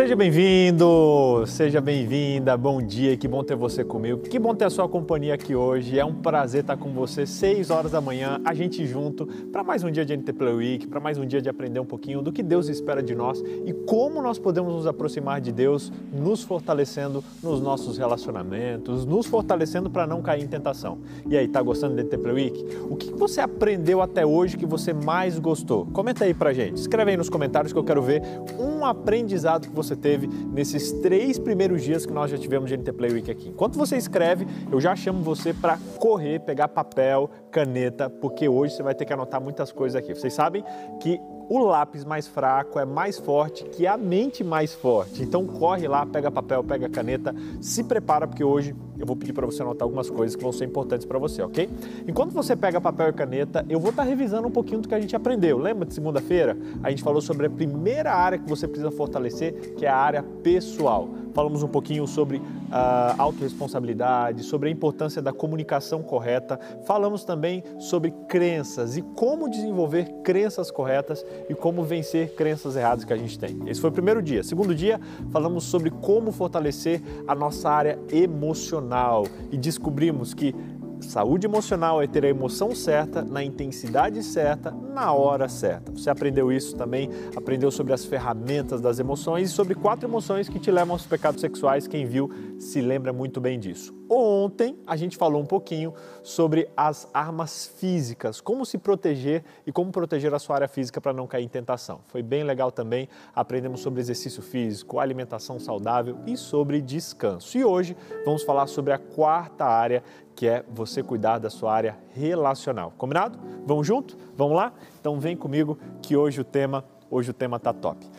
Seja bem-vindo, seja bem-vinda, bom dia, que bom ter você comigo, que bom ter a sua companhia aqui hoje, é um prazer estar com você, 6 horas da manhã, a gente junto, para mais um dia de NT Play Week, para mais um dia de aprender um pouquinho do que Deus espera de nós e como nós podemos nos aproximar de Deus, nos fortalecendo nos nossos relacionamentos, nos fortalecendo para não cair em tentação. E aí, tá gostando do NT Play Week? O que você aprendeu até hoje que você mais gostou? Comenta aí pra gente, escreve aí nos comentários que eu quero ver um aprendizado que você teve nesses três primeiros dias que nós já tivemos de NT Play Week aqui. Enquanto você escreve, eu já chamo você para correr, pegar papel, caneta, porque hoje você vai ter que anotar muitas coisas aqui. Vocês sabem que o lápis mais fraco é mais forte que a mente mais forte. Então corre lá, pega papel, pega caneta, se prepara porque hoje eu vou pedir para você anotar algumas coisas que vão ser importantes para você, ok? Enquanto você pega papel e caneta, eu vou estar tá revisando um pouquinho do que a gente aprendeu. Lembra de segunda-feira? A gente falou sobre a primeira área que você precisa fortalecer, que é a área pessoal falamos um pouquinho sobre a uh, autorresponsabilidade, sobre a importância da comunicação correta, falamos também sobre crenças e como desenvolver crenças corretas e como vencer crenças erradas que a gente tem. Esse foi o primeiro dia. Segundo dia, falamos sobre como fortalecer a nossa área emocional e descobrimos que Saúde emocional é ter a emoção certa, na intensidade certa, na hora certa. Você aprendeu isso também, aprendeu sobre as ferramentas das emoções e sobre quatro emoções que te levam aos pecados sexuais. Quem viu se lembra muito bem disso. Ontem a gente falou um pouquinho sobre as armas físicas, como se proteger e como proteger a sua área física para não cair em tentação. Foi bem legal também, aprendemos sobre exercício físico, alimentação saudável e sobre descanso. E hoje vamos falar sobre a quarta área que é você cuidar da sua área relacional. Combinado? Vamos junto? Vamos lá? Então vem comigo que hoje o tema, hoje o tema tá top.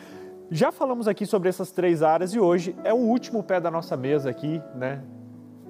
Já falamos aqui sobre essas três áreas e hoje é o último pé da nossa mesa aqui, né?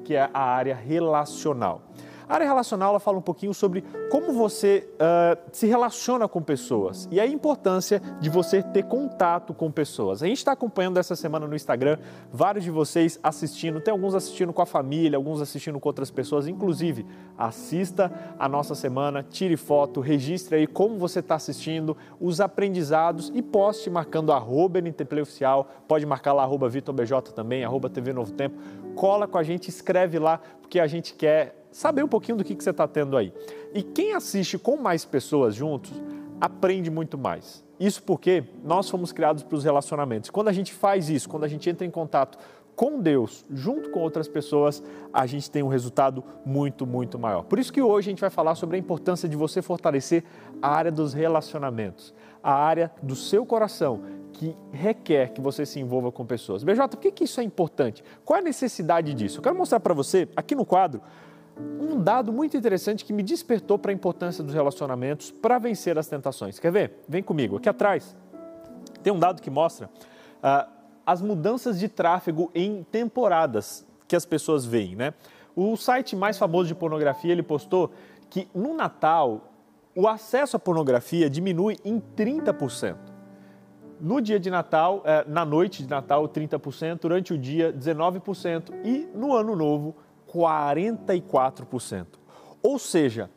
Que é a área relacional. A área relacional ela fala um pouquinho sobre como você uh, se relaciona com pessoas e a importância de você ter contato com pessoas. A gente está acompanhando essa semana no Instagram vários de vocês assistindo, tem alguns assistindo com a família, alguns assistindo com outras pessoas. Inclusive, assista a nossa semana, tire foto, registre aí como você está assistindo, os aprendizados e poste marcando arroba NTPlay Oficial, pode marcar lá arroba VitorBJ também, arroba TV Novo Tempo. Cola com a gente, escreve lá, porque a gente quer saber um pouquinho do que, que você está tendo aí. E quem assiste com mais pessoas juntos aprende muito mais. Isso porque nós fomos criados para os relacionamentos. Quando a gente faz isso, quando a gente entra em contato com Deus, junto com outras pessoas, a gente tem um resultado muito, muito maior. Por isso que hoje a gente vai falar sobre a importância de você fortalecer a área dos relacionamentos, a área do seu coração, que requer que você se envolva com pessoas. BJ, por que, que isso é importante? Qual é a necessidade disso? Eu quero mostrar para você, aqui no quadro, um dado muito interessante que me despertou para a importância dos relacionamentos para vencer as tentações. Quer ver? Vem comigo. Aqui atrás tem um dado que mostra uh, as mudanças de tráfego em temporadas que as pessoas veem, né? O site mais famoso de pornografia ele postou que no Natal o acesso à pornografia diminui em 30%. No dia de Natal, eh, na noite de Natal, 30%, durante o dia, 19%, e no Ano Novo, 44%. Ou seja,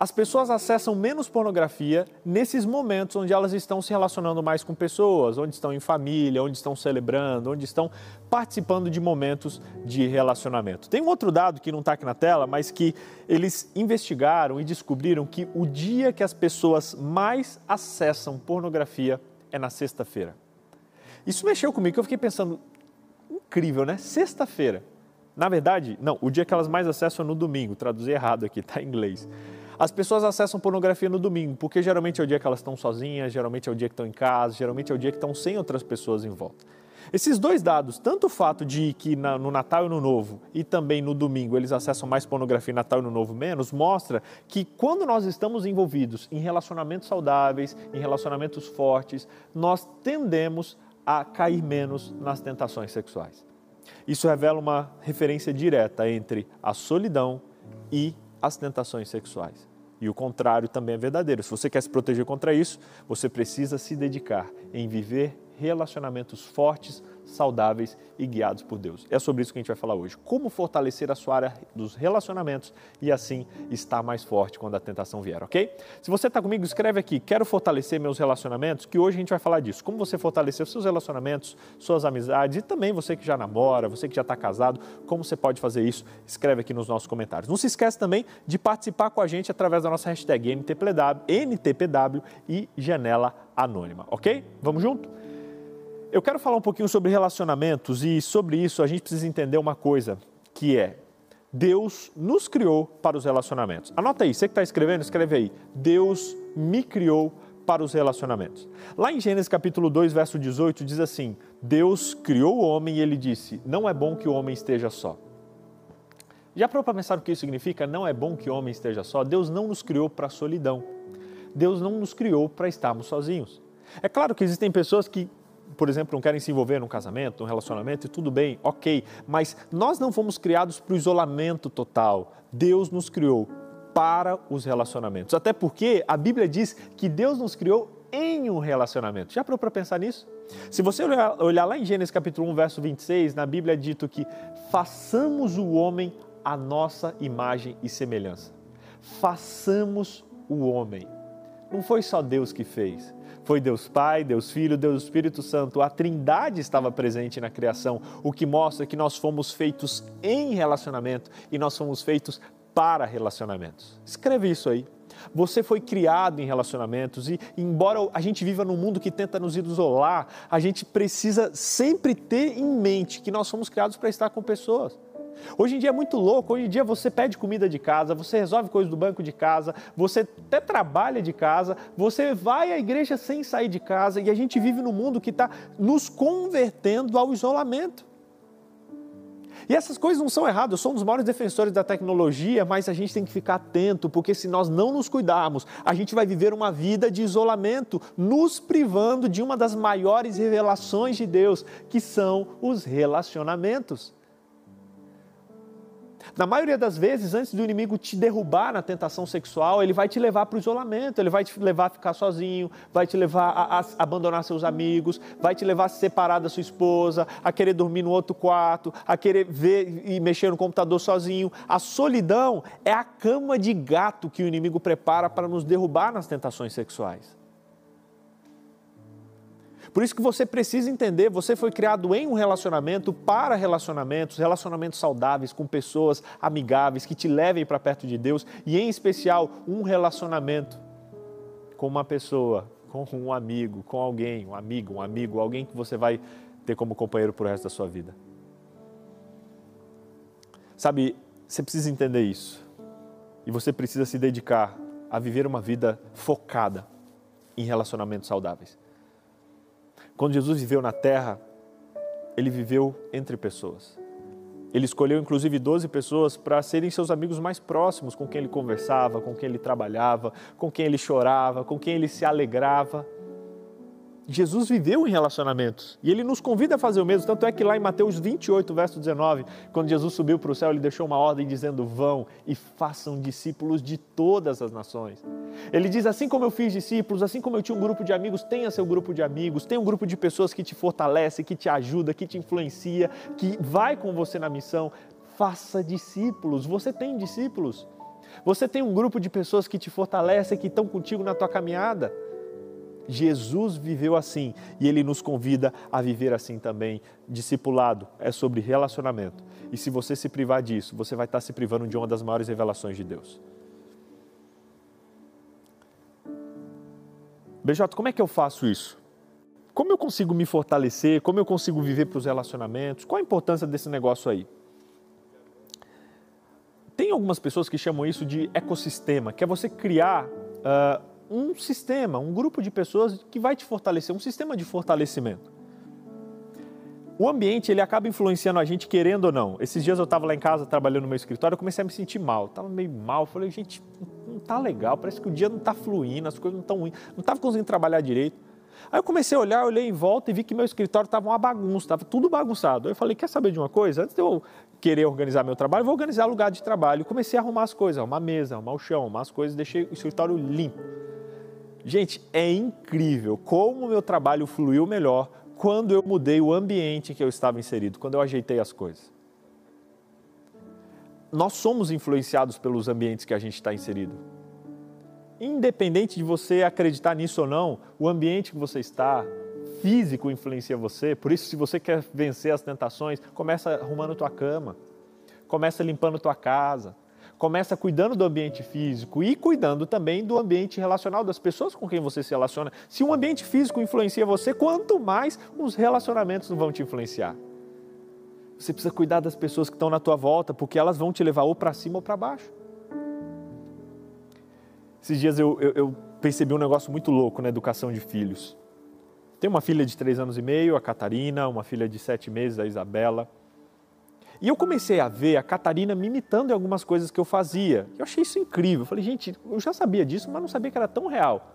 as pessoas acessam menos pornografia nesses momentos onde elas estão se relacionando mais com pessoas, onde estão em família, onde estão celebrando, onde estão participando de momentos de relacionamento. Tem um outro dado que não está aqui na tela, mas que eles investigaram e descobriram que o dia que as pessoas mais acessam pornografia é na sexta-feira. Isso mexeu comigo, eu fiquei pensando, incrível, né? Sexta-feira. Na verdade, não, o dia que elas mais acessam é no domingo, traduzi errado aqui, está em inglês. As pessoas acessam pornografia no domingo, porque geralmente é o dia que elas estão sozinhas, geralmente é o dia que estão em casa, geralmente é o dia que estão sem outras pessoas em volta. Esses dois dados, tanto o fato de que no Natal e no Novo e também no domingo eles acessam mais pornografia Natal e no Novo menos, mostra que quando nós estamos envolvidos em relacionamentos saudáveis, em relacionamentos fortes, nós tendemos a cair menos nas tentações sexuais. Isso revela uma referência direta entre a solidão e as tentações sexuais. E o contrário também é verdadeiro. Se você quer se proteger contra isso, você precisa se dedicar em viver relacionamentos fortes, saudáveis e guiados por Deus. É sobre isso que a gente vai falar hoje. Como fortalecer a sua área dos relacionamentos e assim estar mais forte quando a tentação vier, ok? Se você está comigo, escreve aqui, quero fortalecer meus relacionamentos, que hoje a gente vai falar disso. Como você fortalecer os seus relacionamentos, suas amizades e também você que já namora, você que já está casado, como você pode fazer isso? Escreve aqui nos nossos comentários. Não se esquece também de participar com a gente através da nossa hashtag NTPW, NTPW e Janela Anônima, ok? Vamos junto? Eu quero falar um pouquinho sobre relacionamentos e sobre isso a gente precisa entender uma coisa, que é Deus nos criou para os relacionamentos. Anota aí, você que está escrevendo, escreve aí. Deus me criou para os relacionamentos. Lá em Gênesis capítulo 2, verso 18, diz assim: Deus criou o homem e ele disse: Não é bom que o homem esteja só. Já parou para pensar o que isso significa? Não é bom que o homem esteja só. Deus não nos criou para a solidão. Deus não nos criou para estarmos sozinhos. É claro que existem pessoas que por exemplo, não querem se envolver num casamento, num relacionamento, e tudo bem, ok, mas nós não fomos criados para o isolamento total. Deus nos criou para os relacionamentos. Até porque a Bíblia diz que Deus nos criou em um relacionamento. Já parou para pensar nisso? Se você olhar, lá em Gênesis capítulo 1, verso 26, na Bíblia é dito que façamos o homem a nossa imagem e semelhança. Façamos o homem. Não foi só Deus que fez. Foi Deus Pai, Deus Filho, Deus Espírito Santo. A Trindade estava presente na criação, o que mostra que nós fomos feitos em relacionamento e nós fomos feitos para relacionamentos. Escreve isso aí. Você foi criado em relacionamentos e, embora a gente viva num mundo que tenta nos isolar, a gente precisa sempre ter em mente que nós fomos criados para estar com pessoas. Hoje em dia é muito louco, hoje em dia você pede comida de casa, você resolve coisas do banco de casa, você até trabalha de casa, você vai à igreja sem sair de casa e a gente vive num mundo que está nos convertendo ao isolamento. E essas coisas não são erradas, eu sou um dos maiores defensores da tecnologia, mas a gente tem que ficar atento, porque se nós não nos cuidarmos, a gente vai viver uma vida de isolamento, nos privando de uma das maiores revelações de Deus, que são os relacionamentos. Na maioria das vezes, antes do inimigo te derrubar na tentação sexual, ele vai te levar para o isolamento, ele vai te levar a ficar sozinho, vai te levar a, a, abandonar seus amigos, vai te levar a se separar da sua esposa, a querer dormir no outro quarto, a querer ver e mexer no computador sozinho. A solidão é a cama de gato que o inimigo prepara para nos derrubar nas tentações sexuais. Por isso que você precisa entender, você foi criado em um relacionamento para relacionamentos, relacionamentos saudáveis com pessoas amigáveis que te levem para perto de Deus e em especial um relacionamento com uma pessoa, com um amigo, com alguém, um amigo, um amigo, alguém que você vai ter como companheiro por resto da sua vida. Sabe, você precisa entender isso. E você precisa se dedicar a viver uma vida focada em relacionamentos saudáveis. Quando Jesus viveu na terra, ele viveu entre pessoas. Ele escolheu inclusive 12 pessoas para serem seus amigos mais próximos, com quem ele conversava, com quem ele trabalhava, com quem ele chorava, com quem ele se alegrava. Jesus viveu em relacionamentos e ele nos convida a fazer o mesmo. Tanto é que lá em Mateus 28, verso 19, quando Jesus subiu para o céu, ele deixou uma ordem dizendo: Vão e façam discípulos de todas as nações. Ele diz: Assim como eu fiz discípulos, assim como eu tinha um grupo de amigos, tenha seu grupo de amigos, tenha um grupo de pessoas que te fortalece, que te ajuda, que te influencia, que vai com você na missão. Faça discípulos. Você tem discípulos. Você tem um grupo de pessoas que te fortalece, que estão contigo na tua caminhada. Jesus viveu assim e ele nos convida a viver assim também. Discipulado é sobre relacionamento. E se você se privar disso, você vai estar se privando de uma das maiores revelações de Deus. BJ, como é que eu faço isso? Como eu consigo me fortalecer? Como eu consigo viver para os relacionamentos? Qual a importância desse negócio aí? Tem algumas pessoas que chamam isso de ecossistema, que é você criar uh, um sistema, um grupo de pessoas que vai te fortalecer, um sistema de fortalecimento. O ambiente ele acaba influenciando a gente querendo ou não. Esses dias eu estava lá em casa trabalhando no meu escritório, eu comecei a me sentir mal, estava meio mal, falei gente não tá legal, parece que o dia não está fluindo, as coisas não estão ruins, não estava conseguindo trabalhar direito. Aí eu comecei a olhar, olhei em volta e vi que meu escritório estava uma bagunça, estava tudo bagunçado. Aí eu falei, quer saber de uma coisa? Antes de eu querer organizar meu trabalho, vou organizar lugar de trabalho. Comecei a arrumar as coisas, arrumar a mesa, arrumar o chão, arrumar as coisas, deixei o escritório limpo. Gente, é incrível como o meu trabalho fluiu melhor quando eu mudei o ambiente em que eu estava inserido, quando eu ajeitei as coisas. Nós somos influenciados pelos ambientes que a gente está inserido. Independente de você acreditar nisso ou não, o ambiente que você está, físico influencia você. Por isso, se você quer vencer as tentações, começa arrumando tua cama, começa limpando tua casa, começa cuidando do ambiente físico e cuidando também do ambiente relacional das pessoas com quem você se relaciona. Se o ambiente físico influencia você, quanto mais os relacionamentos vão te influenciar. Você precisa cuidar das pessoas que estão na tua volta, porque elas vão te levar ou para cima ou para baixo. Esses dias eu, eu, eu, percebi um negócio muito louco na educação de filhos. Tenho uma filha de três anos e meio, a Catarina, uma filha de sete meses, a Isabela. E eu comecei a ver a Catarina me imitando em algumas coisas que eu fazia. Eu achei isso incrível. Eu falei, gente, eu já sabia disso, mas não sabia que era tão real.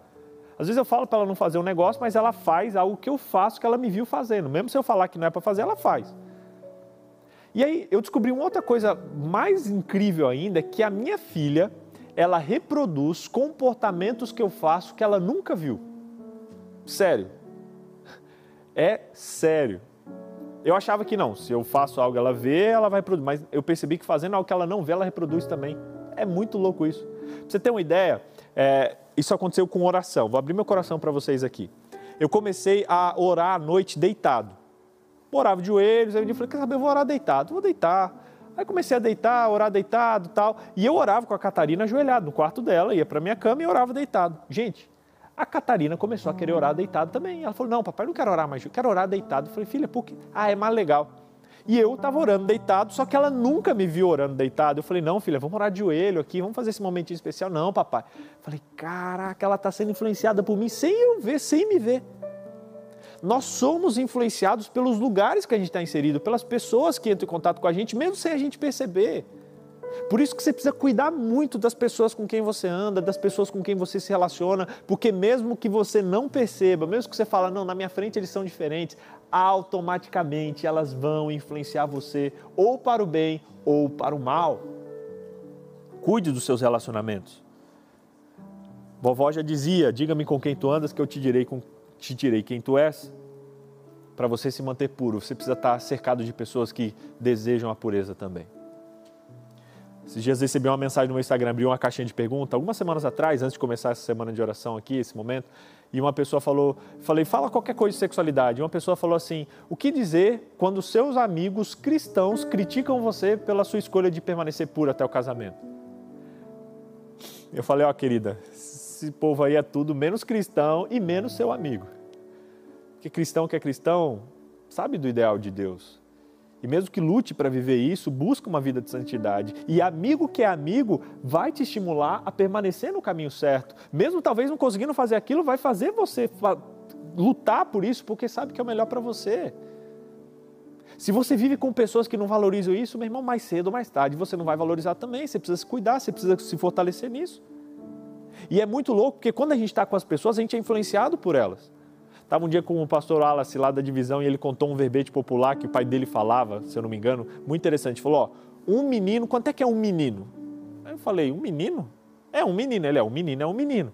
Às vezes eu falo para ela não fazer um negócio, mas ela faz algo que eu faço que ela me viu fazendo. Mesmo se eu falar que não é para fazer, ela faz. E aí eu descobri uma outra coisa mais incrível ainda, que a minha filha, ela reproduz comportamentos que eu faço que ela nunca viu. Sério. É sério. Eu achava que não, se eu faço algo ela vê, ela vai produzir, mas eu percebi que fazendo algo que ela não vê, ela reproduz também. É muito louco isso. Pra você ter uma ideia, é, isso aconteceu com oração. Vou abrir meu coração para vocês aqui. Eu comecei a orar à noite deitado. Orava de joelhos, aí eu falei, quer saber, eu vou orar deitado, vou deitar. Aí comecei a deitar, orar deitado tal. E eu orava com a Catarina ajoelhado no quarto dela, ia para minha cama e orava deitado. Gente, a Catarina começou a querer orar deitado também. Ela falou: Não, papai, não quero orar mais, eu quero orar deitado. Eu falei: Filha, por quê? Ah, é mais legal. E eu estava orando deitado, só que ela nunca me viu orando deitado. Eu falei: Não, filha, vamos orar de joelho aqui, vamos fazer esse momentinho especial. Não, papai. Eu falei: Caraca, ela está sendo influenciada por mim sem eu ver, sem me ver. Nós somos influenciados pelos lugares que a gente está inserido, pelas pessoas que entram em contato com a gente, mesmo sem a gente perceber. Por isso que você precisa cuidar muito das pessoas com quem você anda, das pessoas com quem você se relaciona, porque mesmo que você não perceba, mesmo que você fala, não, na minha frente eles são diferentes, automaticamente elas vão influenciar você ou para o bem ou para o mal. Cuide dos seus relacionamentos. Vovó já dizia: diga-me com quem tu andas, que eu te direi, com, te direi quem tu és. Para você se manter puro, você precisa estar cercado de pessoas que desejam a pureza também. Esses dias recebi uma mensagem no meu Instagram, abri uma caixinha de pergunta, algumas semanas atrás, antes de começar essa semana de oração aqui, esse momento, e uma pessoa falou, falei, fala qualquer coisa de sexualidade. Uma pessoa falou assim, o que dizer quando seus amigos cristãos criticam você pela sua escolha de permanecer pura até o casamento? Eu falei, ó oh, querida, esse povo aí é tudo menos cristão e menos seu amigo. Porque cristão que é cristão sabe do ideal de Deus e mesmo que lute para viver isso, busca uma vida de santidade. E amigo que é amigo vai te estimular a permanecer no caminho certo. Mesmo talvez não conseguindo fazer aquilo, vai fazer você lutar por isso, porque sabe que é o melhor para você. Se você vive com pessoas que não valorizam isso, meu irmão, mais cedo ou mais tarde você não vai valorizar também. Você precisa se cuidar, você precisa se fortalecer nisso. E é muito louco, porque quando a gente está com as pessoas, a gente é influenciado por elas. Estava um dia com o pastor Wallace lá da divisão e ele contou um verbete popular que o pai dele falava, se eu não me engano, muito interessante. Falou: ó, um menino, quanto é que é um menino? Aí eu falei: um menino? É um menino. Ele é um menino, é um menino.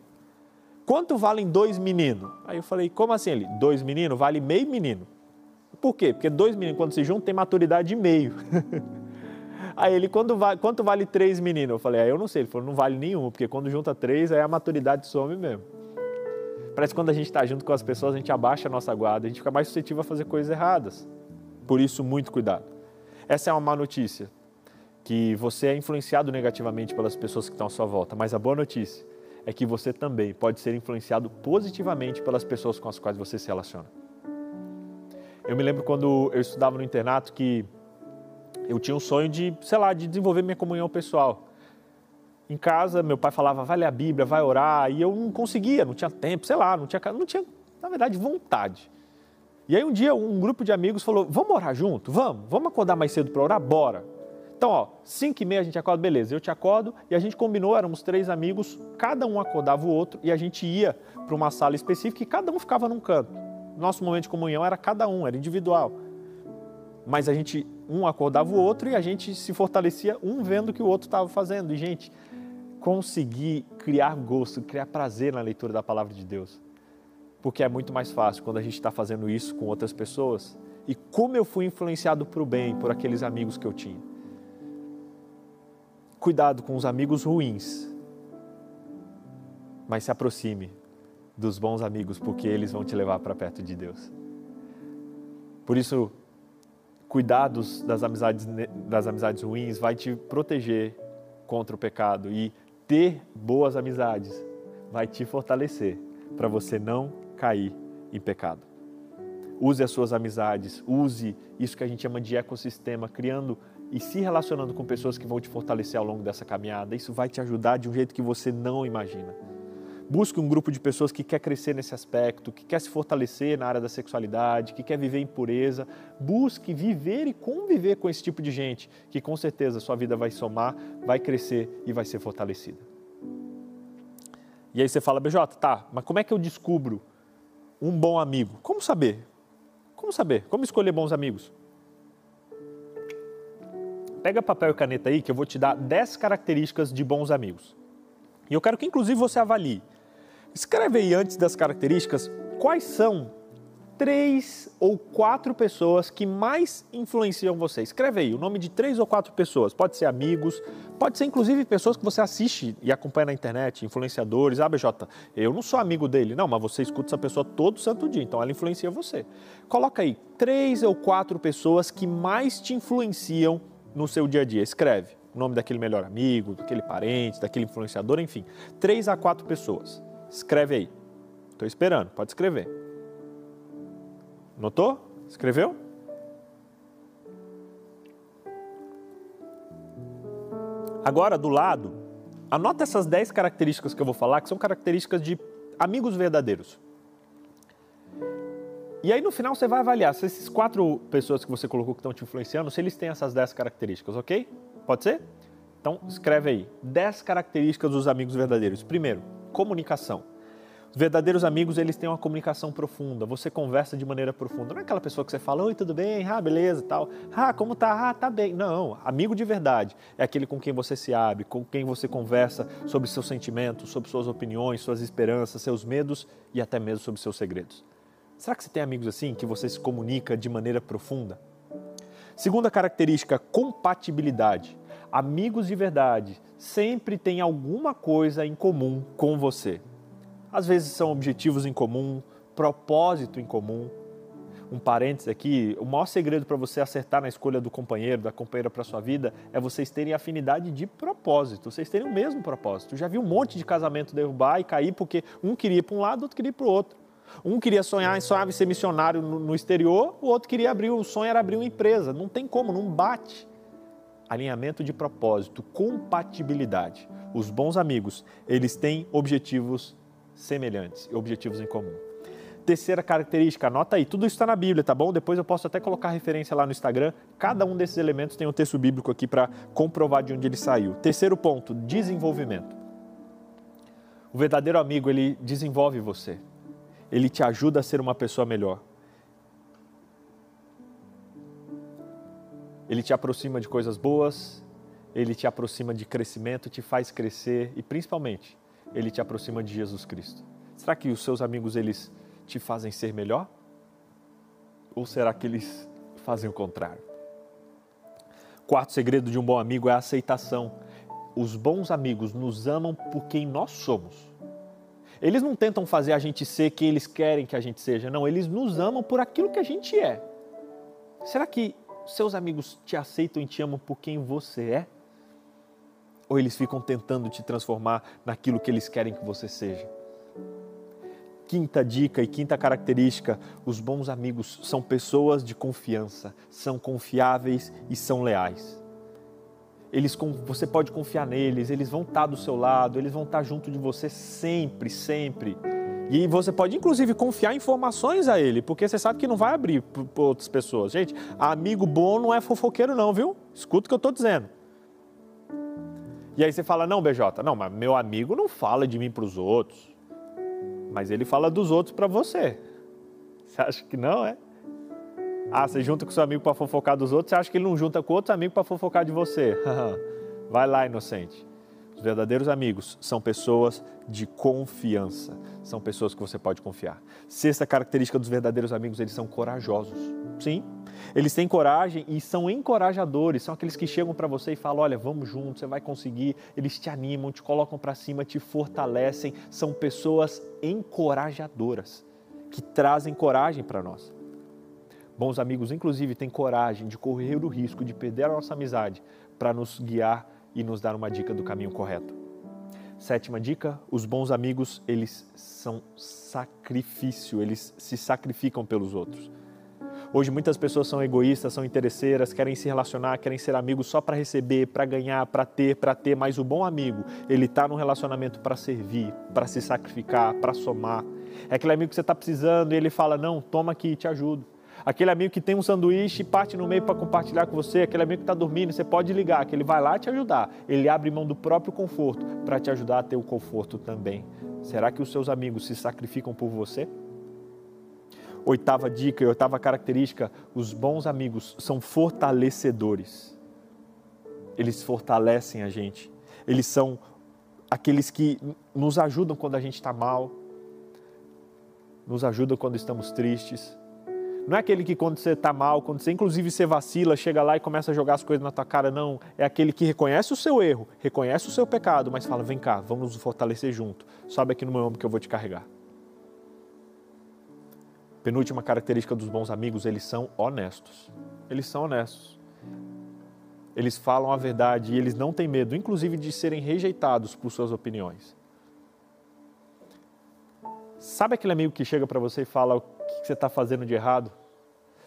Quanto valem dois meninos? Aí eu falei: como assim? Ele: dois meninos vale meio menino. Por quê? Porque dois meninos, quando se juntam, tem maturidade de meio. Aí ele, quando quanto vale três meninos? Eu falei, ah, eu não sei. Ele falou, não vale nenhum, porque quando junta três, aí a maturidade some mesmo. Parece que quando a gente está junto com as pessoas, a gente abaixa a nossa guarda, a gente fica mais suscetível a fazer coisas erradas. Por isso, muito cuidado. Essa é uma má notícia, que você é influenciado negativamente pelas pessoas que estão à sua volta, mas a boa notícia é que você também pode ser influenciado positivamente pelas pessoas com as quais você se relaciona. Eu me lembro quando eu estudava no internato que eu tinha um sonho de, sei lá, de desenvolver minha comunhão pessoal. Em casa, meu pai falava, vai ler a Bíblia, vai orar, e eu não conseguia, não tinha tempo, sei lá, não tinha, não tinha na verdade, vontade. E aí um dia um grupo de amigos falou, vamos orar junto? Vamos, vamos acordar mais cedo para orar? Bora. Então, ó, 5 e meia a gente acorda, beleza, eu te acordo, e a gente combinou, éramos três amigos, cada um acordava o outro, e a gente ia para uma sala específica e cada um ficava num canto. Nosso momento de comunhão era cada um, era individual. Mas a gente, um acordava o outro e a gente se fortalecia, um vendo o que o outro estava fazendo. E, gente, conseguir criar gosto, criar prazer na leitura da palavra de Deus. Porque é muito mais fácil quando a gente está fazendo isso com outras pessoas. E como eu fui influenciado para o bem por aqueles amigos que eu tinha. Cuidado com os amigos ruins, mas se aproxime dos bons amigos, porque eles vão te levar para perto de Deus. Por isso, cuidados das amizades, das amizades ruins vai te proteger contra o pecado e ter boas amizades vai te fortalecer para você não cair em pecado. Use as suas amizades, use isso que a gente chama de ecossistema, criando e se relacionando com pessoas que vão te fortalecer ao longo dessa caminhada. Isso vai te ajudar de um jeito que você não imagina. Busque um grupo de pessoas que quer crescer nesse aspecto, que quer se fortalecer na área da sexualidade, que quer viver em pureza. Busque viver e conviver com esse tipo de gente, que com certeza sua vida vai somar, vai crescer e vai ser fortalecida. E aí você fala, BJ, tá, mas como é que eu descubro um bom amigo? Como saber? Como saber? Como escolher bons amigos? Pega papel e caneta aí que eu vou te dar 10 características de bons amigos. E eu quero que inclusive você avalie Escreve aí antes das características quais são três ou quatro pessoas que mais influenciam você. Escreve aí o nome de três ou quatro pessoas. Pode ser amigos, pode ser inclusive pessoas que você assiste e acompanha na internet, influenciadores. Ah, BJ, eu não sou amigo dele. Não, mas você escuta essa pessoa todo santo dia, então ela influencia você. Coloca aí três ou quatro pessoas que mais te influenciam no seu dia a dia. Escreve o nome daquele melhor amigo, daquele parente, daquele influenciador, enfim. Três a quatro pessoas. Escreve aí. Estou esperando, pode escrever. Notou? Escreveu? Agora, do lado, anota essas 10 características que eu vou falar, que são características de amigos verdadeiros. E aí no final você vai avaliar se esses quatro pessoas que você colocou que estão te influenciando, se eles têm essas 10 características, ok? Pode ser? Então escreve aí, 10 características dos amigos verdadeiros. Primeiro, comunicação. Os verdadeiros amigos, eles têm uma comunicação profunda. Você conversa de maneira profunda. Não é aquela pessoa que você fala, oi, tudo bem? Ah, beleza, tal. Ah, como tá? Ah, tá bem. Não, amigo de verdade é aquele com quem você se abre, com quem você conversa sobre seus sentimentos, sobre suas opiniões, suas esperanças, seus medos e até mesmo sobre seus segredos. Será que você tem amigos assim que você se comunica de maneira profunda? Segunda característica, compatibilidade. Amigos de verdade sempre têm alguma coisa em comum com você. Às vezes são objetivos em comum, propósito em comum. Um parênteses aqui, o maior segredo para você acertar na escolha do companheiro, da companheira para sua vida, é vocês terem afinidade de propósito, vocês terem o mesmo propósito. já vi um monte de casamento derrubar e cair porque um queria para um lado, outro queria para o outro. Um queria sonhar, sonhava em ser missionário no exterior, o outro queria abrir, o sonho era abrir uma empresa. Não tem como, não bate alinhamento de propósito, compatibilidade. Os bons amigos, eles têm objetivos semelhantes, objetivos em comum. Terceira característica, anota aí, tudo isso está na Bíblia, tá bom? Depois eu posso até colocar referência lá no Instagram. Cada um desses elementos tem um texto bíblico aqui para comprovar de onde ele saiu. Terceiro ponto, desenvolvimento. O verdadeiro amigo, ele desenvolve você. Ele te ajuda a ser uma pessoa melhor. Ele te aproxima de coisas boas, ele te aproxima de crescimento, te faz crescer e principalmente, ele te aproxima de Jesus Cristo. Será que os seus amigos eles te fazem ser melhor? Ou será que eles fazem o contrário? Quarto segredo de um bom amigo é a aceitação. Os bons amigos nos amam por quem nós somos. Eles não tentam fazer a gente ser quem eles querem que a gente seja, não, eles nos amam por aquilo que a gente é. Será que seus amigos te aceitam e te amam por quem você é? Ou eles ficam tentando te transformar naquilo que eles querem que você seja? Quinta dica e quinta característica: os bons amigos são pessoas de confiança, são confiáveis e são leais. Eles, você pode confiar neles, eles vão estar do seu lado, eles vão estar junto de você sempre, sempre. E você pode, inclusive, confiar informações a ele, porque você sabe que não vai abrir para outras pessoas. Gente, amigo bom não é fofoqueiro, não, viu? Escuta o que eu estou dizendo. E aí você fala, não, BJ, não, mas meu amigo não fala de mim para os outros. Mas ele fala dos outros para você. Você acha que não, é? Ah, você junta com seu amigo para fofocar dos outros, você acha que ele não junta com outros amigos para fofocar de você? Vai lá, inocente. Os verdadeiros amigos são pessoas de confiança, são pessoas que você pode confiar. Sexta característica dos verdadeiros amigos, eles são corajosos. Sim, eles têm coragem e são encorajadores, são aqueles que chegam para você e falam: "Olha, vamos juntos, você vai conseguir". Eles te animam, te colocam para cima, te fortalecem, são pessoas encorajadoras que trazem coragem para nós. Bons amigos, inclusive, têm coragem de correr o risco de perder a nossa amizade para nos guiar e nos dar uma dica do caminho correto. Sétima dica: os bons amigos, eles são sacrifício, eles se sacrificam pelos outros. Hoje muitas pessoas são egoístas, são interesseiras, querem se relacionar, querem ser amigos só para receber, para ganhar, para ter, para ter, mas o bom amigo, ele está num relacionamento para servir, para se sacrificar, para somar. É aquele amigo que você está precisando e ele fala: Não, toma aqui, te ajudo aquele amigo que tem um sanduíche e parte no meio para compartilhar com você, aquele amigo que está dormindo, você pode ligar, que ele vai lá te ajudar. Ele abre mão do próprio conforto para te ajudar a ter o conforto também. Será que os seus amigos se sacrificam por você? Oitava dica e oitava característica: os bons amigos são fortalecedores. Eles fortalecem a gente. Eles são aqueles que nos ajudam quando a gente está mal, nos ajudam quando estamos tristes, não é aquele que quando você está mal, quando você inclusive você vacila, chega lá e começa a jogar as coisas na tua cara, não. É aquele que reconhece o seu erro, reconhece o seu pecado, mas fala, vem cá, vamos nos fortalecer junto. Sobe aqui no meu ombro que eu vou te carregar. Penúltima característica dos bons amigos, eles são honestos. Eles são honestos. Eles falam a verdade e eles não têm medo, inclusive, de serem rejeitados por suas opiniões. Sabe aquele amigo que chega para você e fala que você está fazendo de errado?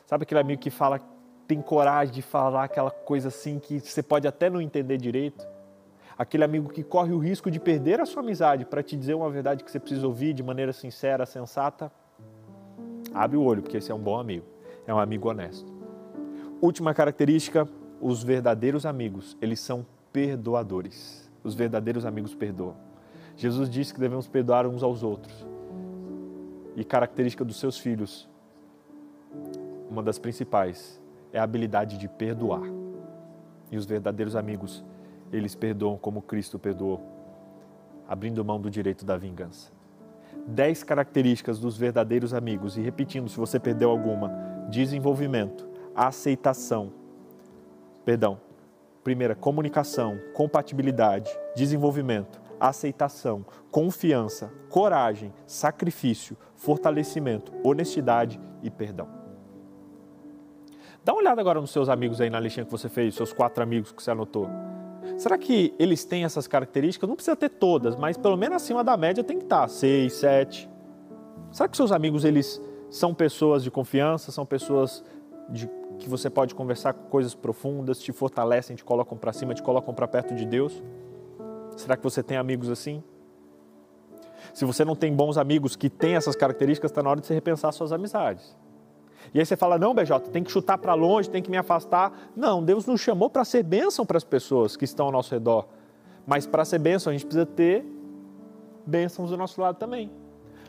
Sabe aquele amigo que fala, tem coragem de falar aquela coisa assim que você pode até não entender direito? Aquele amigo que corre o risco de perder a sua amizade para te dizer uma verdade que você precisa ouvir de maneira sincera, sensata? Abre o olho, porque esse é um bom amigo, é um amigo honesto. Última característica, os verdadeiros amigos, eles são perdoadores. Os verdadeiros amigos perdoam. Jesus disse que devemos perdoar uns aos outros. E característica dos seus filhos, uma das principais é a habilidade de perdoar. E os verdadeiros amigos, eles perdoam como Cristo perdoou, abrindo mão do direito da vingança. Dez características dos verdadeiros amigos, e repetindo, se você perdeu alguma: desenvolvimento, aceitação, perdão, primeira, comunicação, compatibilidade, desenvolvimento, aceitação, confiança, coragem, sacrifício, fortalecimento, honestidade e perdão. Dá uma olhada agora nos seus amigos aí na listinha que você fez, seus quatro amigos que você anotou. Será que eles têm essas características? Não precisa ter todas, mas pelo menos acima da média tem que estar, seis, sete. Será que seus amigos eles são pessoas de confiança, são pessoas de, que você pode conversar com coisas profundas, te fortalecem, te colocam para cima, te colocam para perto de Deus? Será que você tem amigos assim? Se você não tem bons amigos que têm essas características, está na hora de você repensar suas amizades. E aí você fala: não, BJ, tem que chutar para longe, tem que me afastar. Não, Deus nos chamou para ser bênção para as pessoas que estão ao nosso redor. Mas para ser bênção, a gente precisa ter bênçãos do nosso lado também.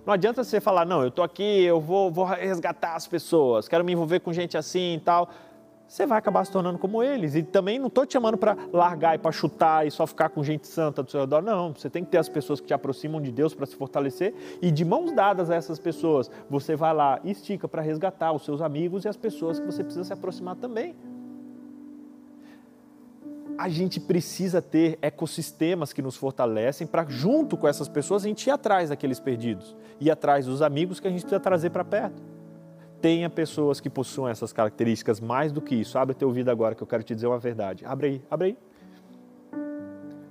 Não adianta você falar: não, eu estou aqui, eu vou, vou resgatar as pessoas, quero me envolver com gente assim e tal você vai acabar se tornando como eles. E também não estou te chamando para largar e para chutar e só ficar com gente santa do seu redor. Não, você tem que ter as pessoas que te aproximam de Deus para se fortalecer e de mãos dadas a essas pessoas, você vai lá e estica para resgatar os seus amigos e as pessoas que você precisa se aproximar também. A gente precisa ter ecossistemas que nos fortalecem para, junto com essas pessoas, a gente ir atrás daqueles perdidos, ir atrás dos amigos que a gente precisa trazer para perto tenha pessoas que possuam essas características mais do que isso. Abre teu ouvido agora que eu quero te dizer uma verdade. Abre aí, abre aí.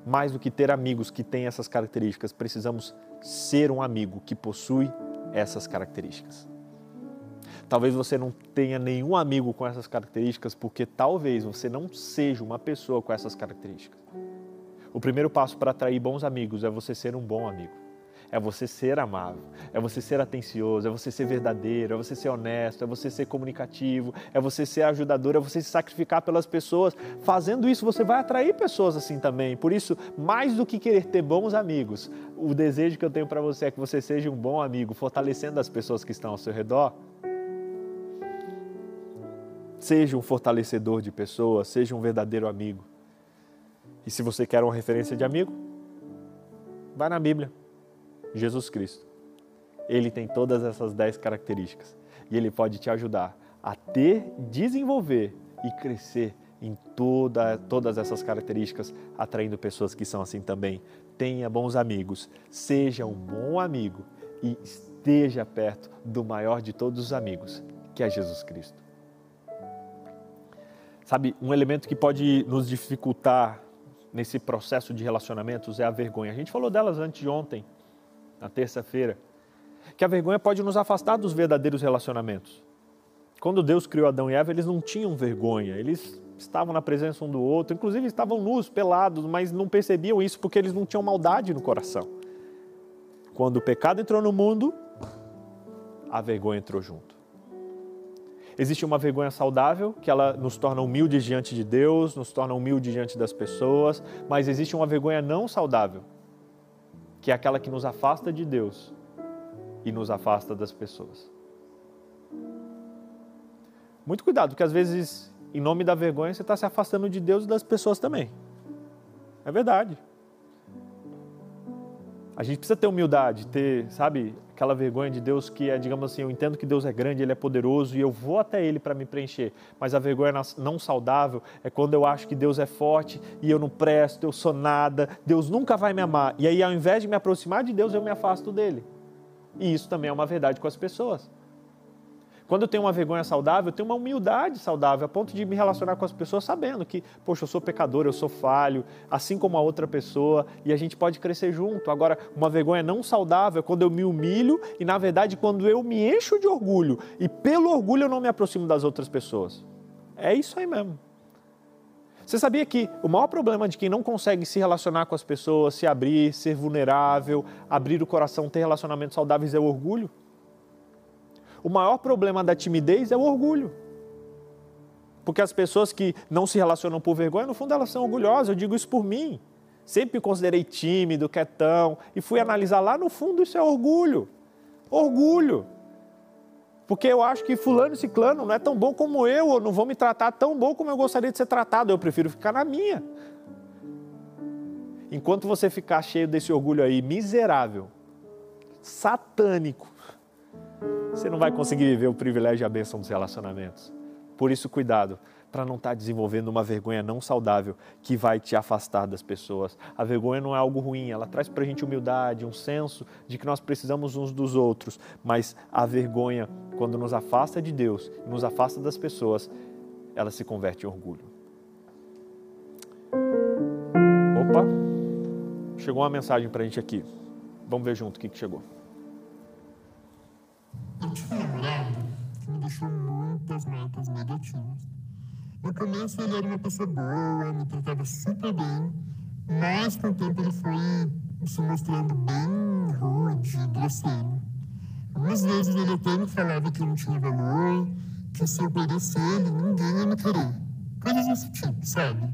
Mais do que ter amigos que têm essas características, precisamos ser um amigo que possui essas características. Talvez você não tenha nenhum amigo com essas características, porque talvez você não seja uma pessoa com essas características. O primeiro passo para atrair bons amigos é você ser um bom amigo é você ser amável, é você ser atencioso, é você ser verdadeiro, é você ser honesto, é você ser comunicativo, é você ser ajudador, é você se sacrificar pelas pessoas. Fazendo isso, você vai atrair pessoas assim também. Por isso, mais do que querer ter bons amigos, o desejo que eu tenho para você é que você seja um bom amigo, fortalecendo as pessoas que estão ao seu redor. Seja um fortalecedor de pessoas, seja um verdadeiro amigo. E se você quer uma referência de amigo, Vai na Bíblia. Jesus Cristo. Ele tem todas essas dez características e ele pode te ajudar a ter, desenvolver e crescer em toda, todas essas características, atraindo pessoas que são assim também. Tenha bons amigos, seja um bom amigo e esteja perto do maior de todos os amigos, que é Jesus Cristo. Sabe, um elemento que pode nos dificultar nesse processo de relacionamentos é a vergonha. A gente falou delas antes de ontem, na terça-feira, que a vergonha pode nos afastar dos verdadeiros relacionamentos. Quando Deus criou Adão e Eva, eles não tinham vergonha, eles estavam na presença um do outro, inclusive estavam nus, pelados, mas não percebiam isso porque eles não tinham maldade no coração. Quando o pecado entrou no mundo, a vergonha entrou junto. Existe uma vergonha saudável, que ela nos torna humildes diante de Deus, nos torna humildes diante das pessoas, mas existe uma vergonha não saudável, que é aquela que nos afasta de Deus e nos afasta das pessoas. Muito cuidado, porque às vezes, em nome da vergonha, você está se afastando de Deus e das pessoas também. É verdade. A gente precisa ter humildade, ter, sabe, aquela vergonha de Deus que é, digamos assim, eu entendo que Deus é grande, Ele é poderoso e eu vou até Ele para me preencher. Mas a vergonha não saudável é quando eu acho que Deus é forte e eu não presto, eu sou nada, Deus nunca vai me amar. E aí, ao invés de me aproximar de Deus, eu me afasto dele. E isso também é uma verdade com as pessoas. Quando eu tenho uma vergonha saudável, eu tenho uma humildade saudável, a ponto de me relacionar com as pessoas sabendo que, poxa, eu sou pecador, eu sou falho, assim como a outra pessoa, e a gente pode crescer junto. Agora, uma vergonha não saudável é quando eu me humilho e, na verdade, quando eu me encho de orgulho e, pelo orgulho, eu não me aproximo das outras pessoas. É isso aí mesmo. Você sabia que o maior problema de quem não consegue se relacionar com as pessoas, se abrir, ser vulnerável, abrir o coração, ter relacionamentos saudáveis é o orgulho? O maior problema da timidez é o orgulho. Porque as pessoas que não se relacionam por vergonha, no fundo elas são orgulhosas, eu digo isso por mim. Sempre me considerei tímido, quietão, e fui analisar lá no fundo isso é orgulho. Orgulho. Porque eu acho que fulano e ciclano não é tão bom como eu, ou não vão me tratar tão bom como eu gostaria de ser tratado, eu prefiro ficar na minha. Enquanto você ficar cheio desse orgulho aí, miserável, satânico, você não vai conseguir viver o privilégio e a bênção dos relacionamentos. Por isso, cuidado para não estar tá desenvolvendo uma vergonha não saudável que vai te afastar das pessoas. A vergonha não é algo ruim, ela traz para a gente humildade, um senso de que nós precisamos uns dos outros. Mas a vergonha, quando nos afasta de Deus, nos afasta das pessoas, ela se converte em orgulho. Opa, chegou uma mensagem para a gente aqui. Vamos ver junto o que, que chegou. Deixou muitas marcas negativas. No começo ele era uma pessoa boa, me tratava super bem, mas com o tempo ele foi se mostrando bem rude, grosseiro. Algumas vezes ele até me falava que eu não tinha valor, que se eu perdesse ele, ninguém ia me querer. Coisas desse tipo, sabe?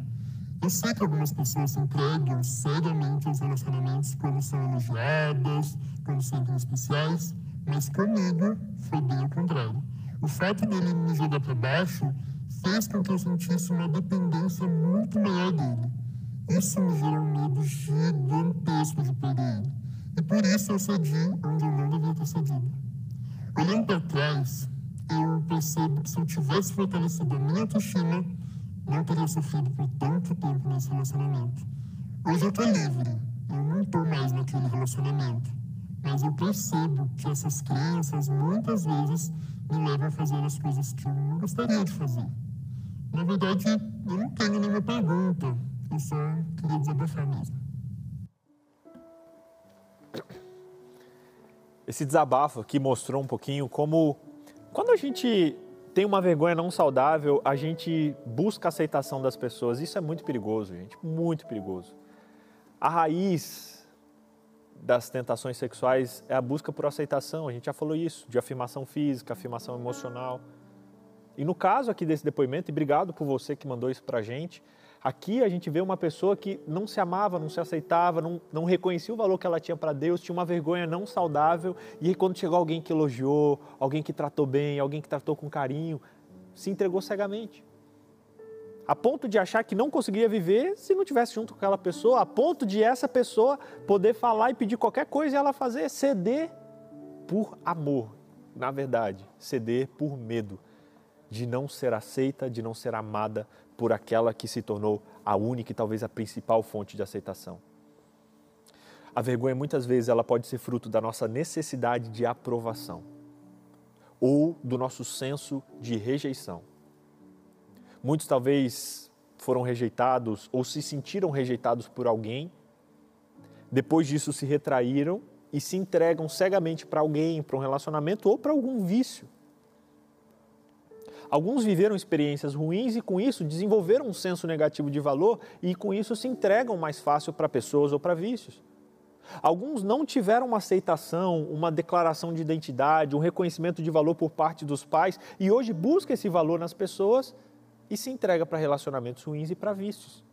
Eu sei que algumas pessoas se entregam seriamente aos relacionamentos quando são elogiadas, quando sentem especiais, mas comigo foi bem o contrário. O fato dele me jogar para baixo fez com que eu sentisse uma dependência muito maior dele. Isso me gerou um medo gigantesco de perder ele. E por isso eu cedi onde eu não devia ter cedido. Olhando para trás, eu percebo que se eu tivesse fortalecido a minha autoestima, não teria sofrido por tanto tempo nesse relacionamento. Hoje eu tô livre, eu não tô mais naquele relacionamento. Mas eu percebo que essas crenças muitas vezes me levam a fazer as coisas que eu não gostaria de fazer. Na verdade, eu não tenho nenhuma pergunta, eu só queria desabafar mesmo. Esse desabafo aqui mostrou um pouquinho como, quando a gente tem uma vergonha não saudável, a gente busca a aceitação das pessoas. Isso é muito perigoso, gente, muito perigoso. A raiz das tentações sexuais é a busca por aceitação. A gente já falou isso, de afirmação física, afirmação emocional. E no caso aqui desse depoimento, e obrigado por você que mandou isso pra gente, aqui a gente vê uma pessoa que não se amava, não se aceitava, não, não reconhecia o valor que ela tinha para Deus, tinha uma vergonha não saudável, e aí quando chegou alguém que elogiou, alguém que tratou bem, alguém que tratou com carinho, se entregou cegamente. A ponto de achar que não conseguiria viver se não tivesse junto com aquela pessoa, a ponto de essa pessoa poder falar e pedir qualquer coisa e ela fazer, ceder por amor, na verdade, ceder por medo de não ser aceita, de não ser amada por aquela que se tornou a única e talvez a principal fonte de aceitação. A vergonha muitas vezes ela pode ser fruto da nossa necessidade de aprovação ou do nosso senso de rejeição. Muitos talvez foram rejeitados ou se sentiram rejeitados por alguém, depois disso se retraíram e se entregam cegamente para alguém, para um relacionamento ou para algum vício. Alguns viveram experiências ruins e com isso desenvolveram um senso negativo de valor e com isso se entregam mais fácil para pessoas ou para vícios. Alguns não tiveram uma aceitação, uma declaração de identidade, um reconhecimento de valor por parte dos pais e hoje busca esse valor nas pessoas e se entrega para relacionamentos ruins e para vícios.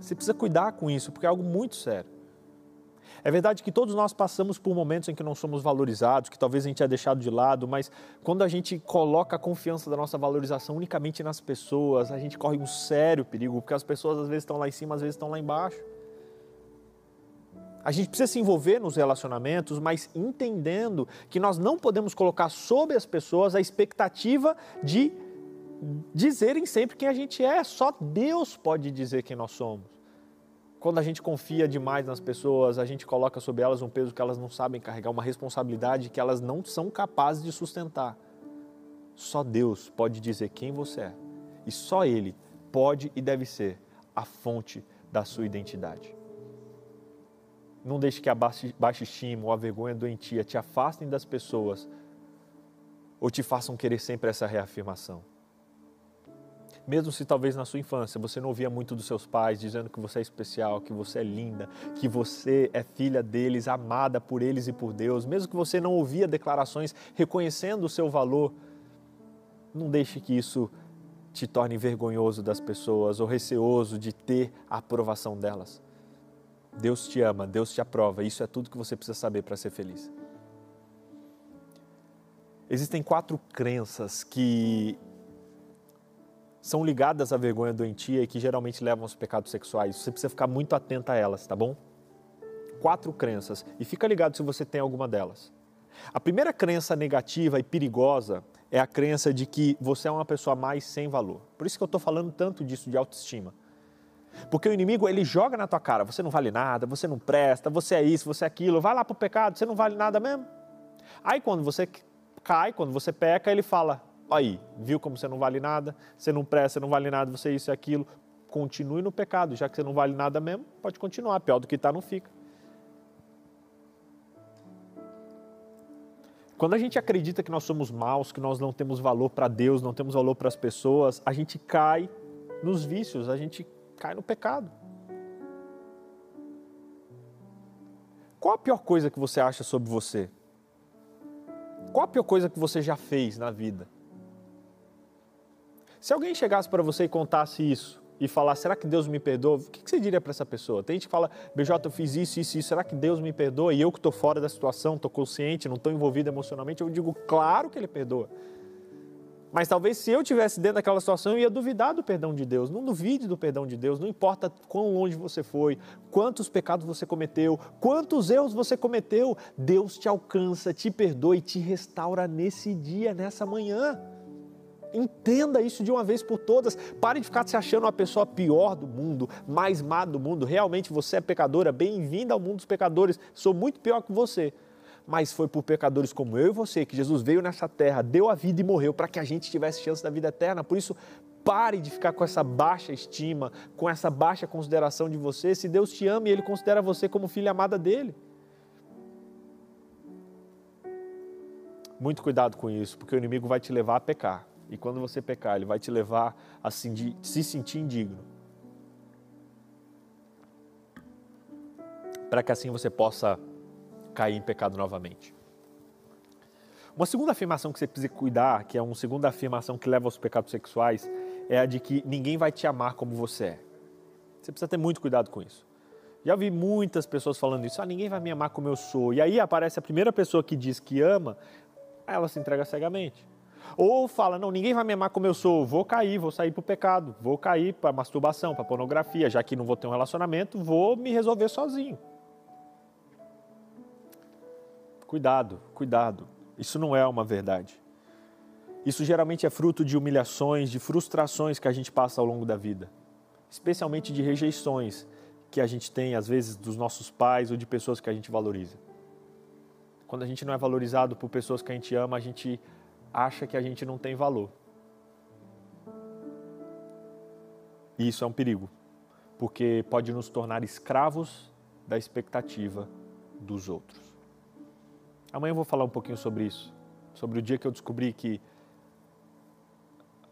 Você precisa cuidar com isso, porque é algo muito sério. É verdade que todos nós passamos por momentos em que não somos valorizados, que talvez a gente é deixado de lado, mas quando a gente coloca a confiança da nossa valorização unicamente nas pessoas, a gente corre um sério perigo, porque as pessoas às vezes estão lá em cima, às vezes estão lá embaixo. A gente precisa se envolver nos relacionamentos, mas entendendo que nós não podemos colocar sobre as pessoas a expectativa de dizerem sempre quem a gente é. Só Deus pode dizer quem nós somos. Quando a gente confia demais nas pessoas, a gente coloca sobre elas um peso que elas não sabem carregar, uma responsabilidade que elas não são capazes de sustentar. Só Deus pode dizer quem você é. E só Ele pode e deve ser a fonte da sua identidade. Não deixe que a baixa estima ou a vergonha doentia te afastem das pessoas ou te façam querer sempre essa reafirmação mesmo se talvez na sua infância você não ouvia muito dos seus pais dizendo que você é especial, que você é linda, que você é filha deles, amada por eles e por Deus, mesmo que você não ouvia declarações reconhecendo o seu valor, não deixe que isso te torne vergonhoso das pessoas ou receoso de ter a aprovação delas. Deus te ama, Deus te aprova, isso é tudo que você precisa saber para ser feliz. Existem quatro crenças que são ligadas à vergonha doentia e que geralmente levam aos pecados sexuais. Você precisa ficar muito atento a elas, tá bom? Quatro crenças e fica ligado se você tem alguma delas. A primeira crença negativa e perigosa é a crença de que você é uma pessoa mais sem valor. Por isso que eu estou falando tanto disso de autoestima. Porque o inimigo ele joga na tua cara, você não vale nada, você não presta, você é isso, você é aquilo, vai lá para o pecado, você não vale nada mesmo. Aí quando você cai, quando você peca, ele fala, aí, viu como você não vale nada, você não presta, você não vale nada, você isso e aquilo. Continue no pecado, já que você não vale nada mesmo, pode continuar, pior do que está, não fica. Quando a gente acredita que nós somos maus, que nós não temos valor para Deus, não temos valor para as pessoas, a gente cai nos vícios, a gente cai no pecado. Qual a pior coisa que você acha sobre você? Qual a pior coisa que você já fez na vida? Se alguém chegasse para você e contasse isso e falar, será que Deus me perdoa? O que você diria para essa pessoa? Tem gente que fala, BJ, eu fiz isso, isso, isso, será que Deus me perdoa? E eu que estou fora da situação, estou consciente, não estou envolvido emocionalmente, eu digo, claro que Ele perdoa. Mas talvez se eu tivesse dentro daquela situação, eu ia duvidar do perdão de Deus. Não duvide do perdão de Deus, não importa quão longe você foi, quantos pecados você cometeu, quantos erros você cometeu, Deus te alcança, te perdoa e te restaura nesse dia, nessa manhã. Entenda isso de uma vez por todas. Pare de ficar se achando a pessoa pior do mundo, mais má do mundo. Realmente você é pecadora, bem-vinda ao mundo dos pecadores. Sou muito pior que você. Mas foi por pecadores como eu e você que Jesus veio nessa terra, deu a vida e morreu para que a gente tivesse chance da vida eterna. Por isso, pare de ficar com essa baixa estima, com essa baixa consideração de você. Se Deus te ama e Ele considera você como filha amada dele. Muito cuidado com isso, porque o inimigo vai te levar a pecar. E quando você pecar, ele vai te levar a se sentir indigno. Para que assim você possa cair em pecado novamente. Uma segunda afirmação que você precisa cuidar, que é uma segunda afirmação que leva aos pecados sexuais, é a de que ninguém vai te amar como você é. Você precisa ter muito cuidado com isso. Já vi muitas pessoas falando isso, ah, ninguém vai me amar como eu sou. E aí aparece a primeira pessoa que diz que ama, ela se entrega cegamente. Ou fala, não, ninguém vai me amar como eu sou, vou cair, vou sair para o pecado, vou cair para masturbação, para pornografia, já que não vou ter um relacionamento, vou me resolver sozinho. Cuidado, cuidado. Isso não é uma verdade. Isso geralmente é fruto de humilhações, de frustrações que a gente passa ao longo da vida, especialmente de rejeições que a gente tem, às vezes, dos nossos pais ou de pessoas que a gente valoriza. Quando a gente não é valorizado por pessoas que a gente ama, a gente acha que a gente não tem valor. E isso é um perigo, porque pode nos tornar escravos da expectativa dos outros. Amanhã eu vou falar um pouquinho sobre isso, sobre o dia que eu descobri que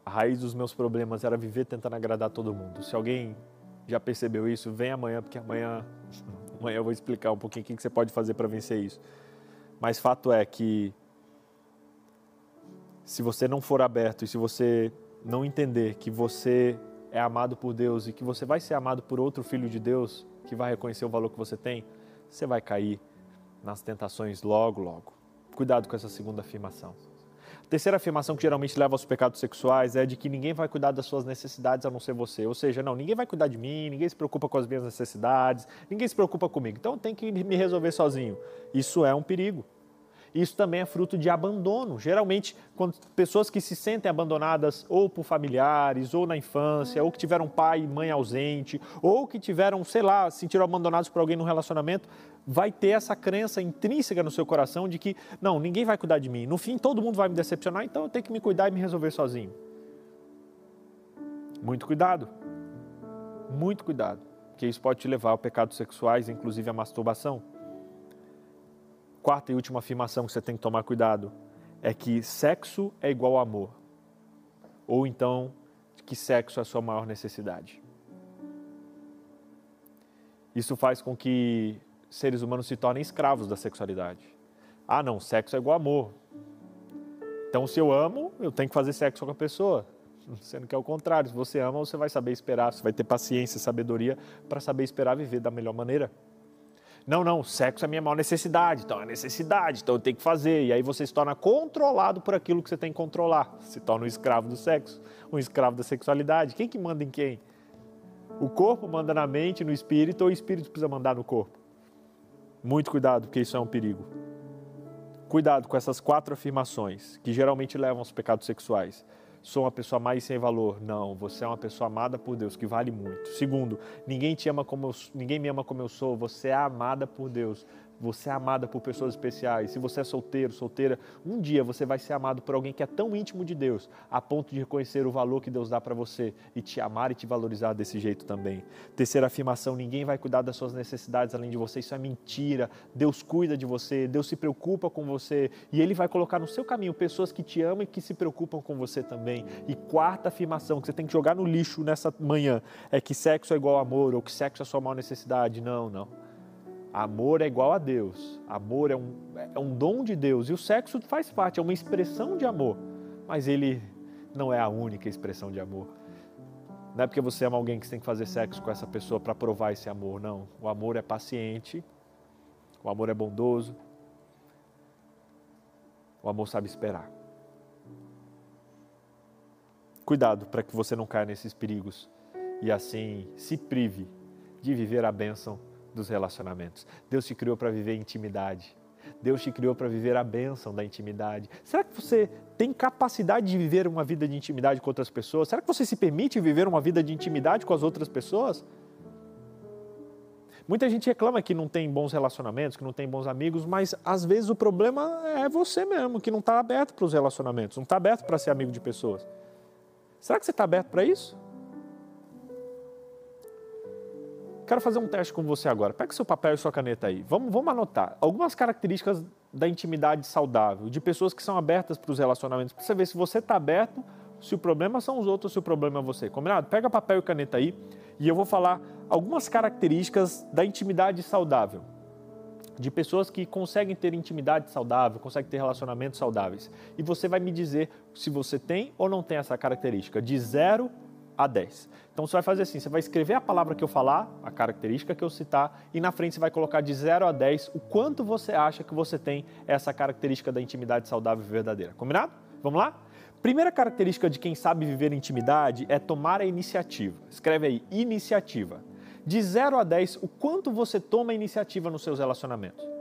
a raiz dos meus problemas era viver tentando agradar todo mundo. Se alguém já percebeu isso, vem amanhã, porque amanhã, amanhã eu vou explicar um pouquinho o que você pode fazer para vencer isso. Mas fato é que se você não for aberto e se você não entender que você é amado por Deus e que você vai ser amado por outro filho de Deus que vai reconhecer o valor que você tem, você vai cair nas tentações logo, logo. Cuidado com essa segunda afirmação. A terceira afirmação que geralmente leva aos pecados sexuais é de que ninguém vai cuidar das suas necessidades a não ser você. Ou seja, não, ninguém vai cuidar de mim, ninguém se preocupa com as minhas necessidades, ninguém se preocupa comigo. Então tenho que me resolver sozinho. Isso é um perigo. Isso também é fruto de abandono. Geralmente, quando pessoas que se sentem abandonadas ou por familiares, ou na infância, ou que tiveram pai e mãe ausente, ou que tiveram, sei lá, se sentiram abandonados por alguém no relacionamento, vai ter essa crença intrínseca no seu coração de que, não, ninguém vai cuidar de mim. No fim, todo mundo vai me decepcionar, então eu tenho que me cuidar e me resolver sozinho. Muito cuidado. Muito cuidado, porque isso pode te levar a pecados sexuais, inclusive a masturbação quarta e última afirmação que você tem que tomar cuidado é que sexo é igual a amor. Ou então que sexo é a sua maior necessidade. Isso faz com que seres humanos se tornem escravos da sexualidade. Ah, não, sexo é igual amor. Então, se eu amo, eu tenho que fazer sexo com a pessoa. Sendo que é o contrário, se você ama, você vai saber esperar, você vai ter paciência, sabedoria para saber esperar viver da melhor maneira. Não, não, sexo é minha maior necessidade, então é necessidade, então eu tenho que fazer. E aí você se torna controlado por aquilo que você tem que controlar. Se torna um escravo do sexo, um escravo da sexualidade. Quem que manda em quem? O corpo manda na mente, no espírito, ou o espírito precisa mandar no corpo? Muito cuidado, porque isso é um perigo. Cuidado com essas quatro afirmações, que geralmente levam aos pecados sexuais sou uma pessoa mais sem valor. Não, você é uma pessoa amada por Deus, que vale muito. Segundo, ninguém te ama como eu, ninguém me ama como eu sou. Você é amada por Deus. Você é amada por pessoas especiais. Se você é solteiro, solteira, um dia você vai ser amado por alguém que é tão íntimo de Deus, a ponto de reconhecer o valor que Deus dá para você e te amar e te valorizar desse jeito também. Terceira afirmação: ninguém vai cuidar das suas necessidades além de você. Isso é mentira. Deus cuida de você, Deus se preocupa com você e Ele vai colocar no seu caminho pessoas que te amam e que se preocupam com você também. E quarta afirmação que você tem que jogar no lixo nessa manhã é que sexo é igual amor ou que sexo é sua maior necessidade. Não, não. Amor é igual a Deus. Amor é um, é um dom de Deus. E o sexo faz parte, é uma expressão de amor. Mas ele não é a única expressão de amor. Não é porque você ama alguém que você tem que fazer sexo com essa pessoa para provar esse amor, não. O amor é paciente, o amor é bondoso, o amor sabe esperar. Cuidado para que você não caia nesses perigos e assim se prive de viver a bênção dos relacionamentos. Deus te criou para viver intimidade. Deus te criou para viver a bênção da intimidade. Será que você tem capacidade de viver uma vida de intimidade com outras pessoas? Será que você se permite viver uma vida de intimidade com as outras pessoas? Muita gente reclama que não tem bons relacionamentos, que não tem bons amigos, mas às vezes o problema é você mesmo, que não está aberto para os relacionamentos, não está aberto para ser amigo de pessoas. Será que você está aberto para isso? Quero fazer um teste com você agora. Pega seu papel e sua caneta aí. Vamos, vamos anotar algumas características da intimidade saudável, de pessoas que são abertas para os relacionamentos, para você ver se você está aberto, se o problema são os outros, se o problema é você. Combinado? Pega papel e caneta aí e eu vou falar algumas características da intimidade saudável. De pessoas que conseguem ter intimidade saudável, conseguem ter relacionamentos saudáveis. E você vai me dizer se você tem ou não tem essa característica, de 0 a 10. Então você vai fazer assim: você vai escrever a palavra que eu falar, a característica que eu citar, e na frente você vai colocar de 0 a 10 o quanto você acha que você tem essa característica da intimidade saudável e verdadeira. Combinado? Vamos lá? Primeira característica de quem sabe viver intimidade é tomar a iniciativa. Escreve aí, iniciativa. De 0 a 10, o quanto você toma iniciativa nos seus relacionamentos?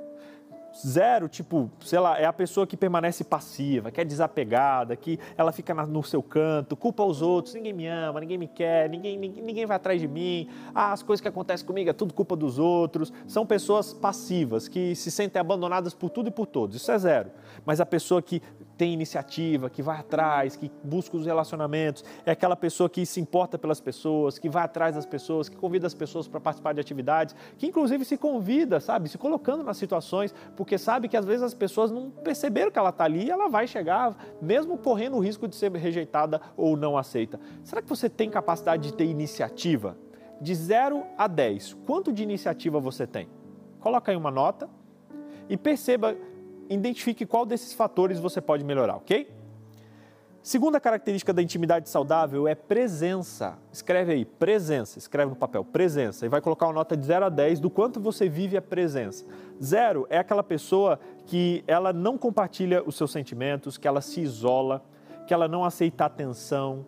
Zero, tipo, sei lá, é a pessoa que permanece passiva, que é desapegada, que ela fica no seu canto, culpa os outros, ninguém me ama, ninguém me quer, ninguém, ninguém, ninguém vai atrás de mim, ah, as coisas que acontecem comigo é tudo culpa dos outros. São pessoas passivas, que se sentem abandonadas por tudo e por todos. Isso é zero. Mas a pessoa que tem iniciativa, que vai atrás, que busca os relacionamentos, é aquela pessoa que se importa pelas pessoas, que vai atrás das pessoas, que convida as pessoas para participar de atividades, que inclusive se convida, sabe, se colocando nas situações, porque sabe que às vezes as pessoas não perceberam que ela está ali e ela vai chegar, mesmo correndo o risco de ser rejeitada ou não aceita. Será que você tem capacidade de ter iniciativa? De 0 a 10, quanto de iniciativa você tem? Coloca aí uma nota e perceba identifique qual desses fatores você pode melhorar, ok? Segunda característica da intimidade saudável é presença. Escreve aí, presença. Escreve no papel, presença. E vai colocar uma nota de 0 a 10 do quanto você vive a presença. Zero é aquela pessoa que ela não compartilha os seus sentimentos, que ela se isola, que ela não aceita atenção,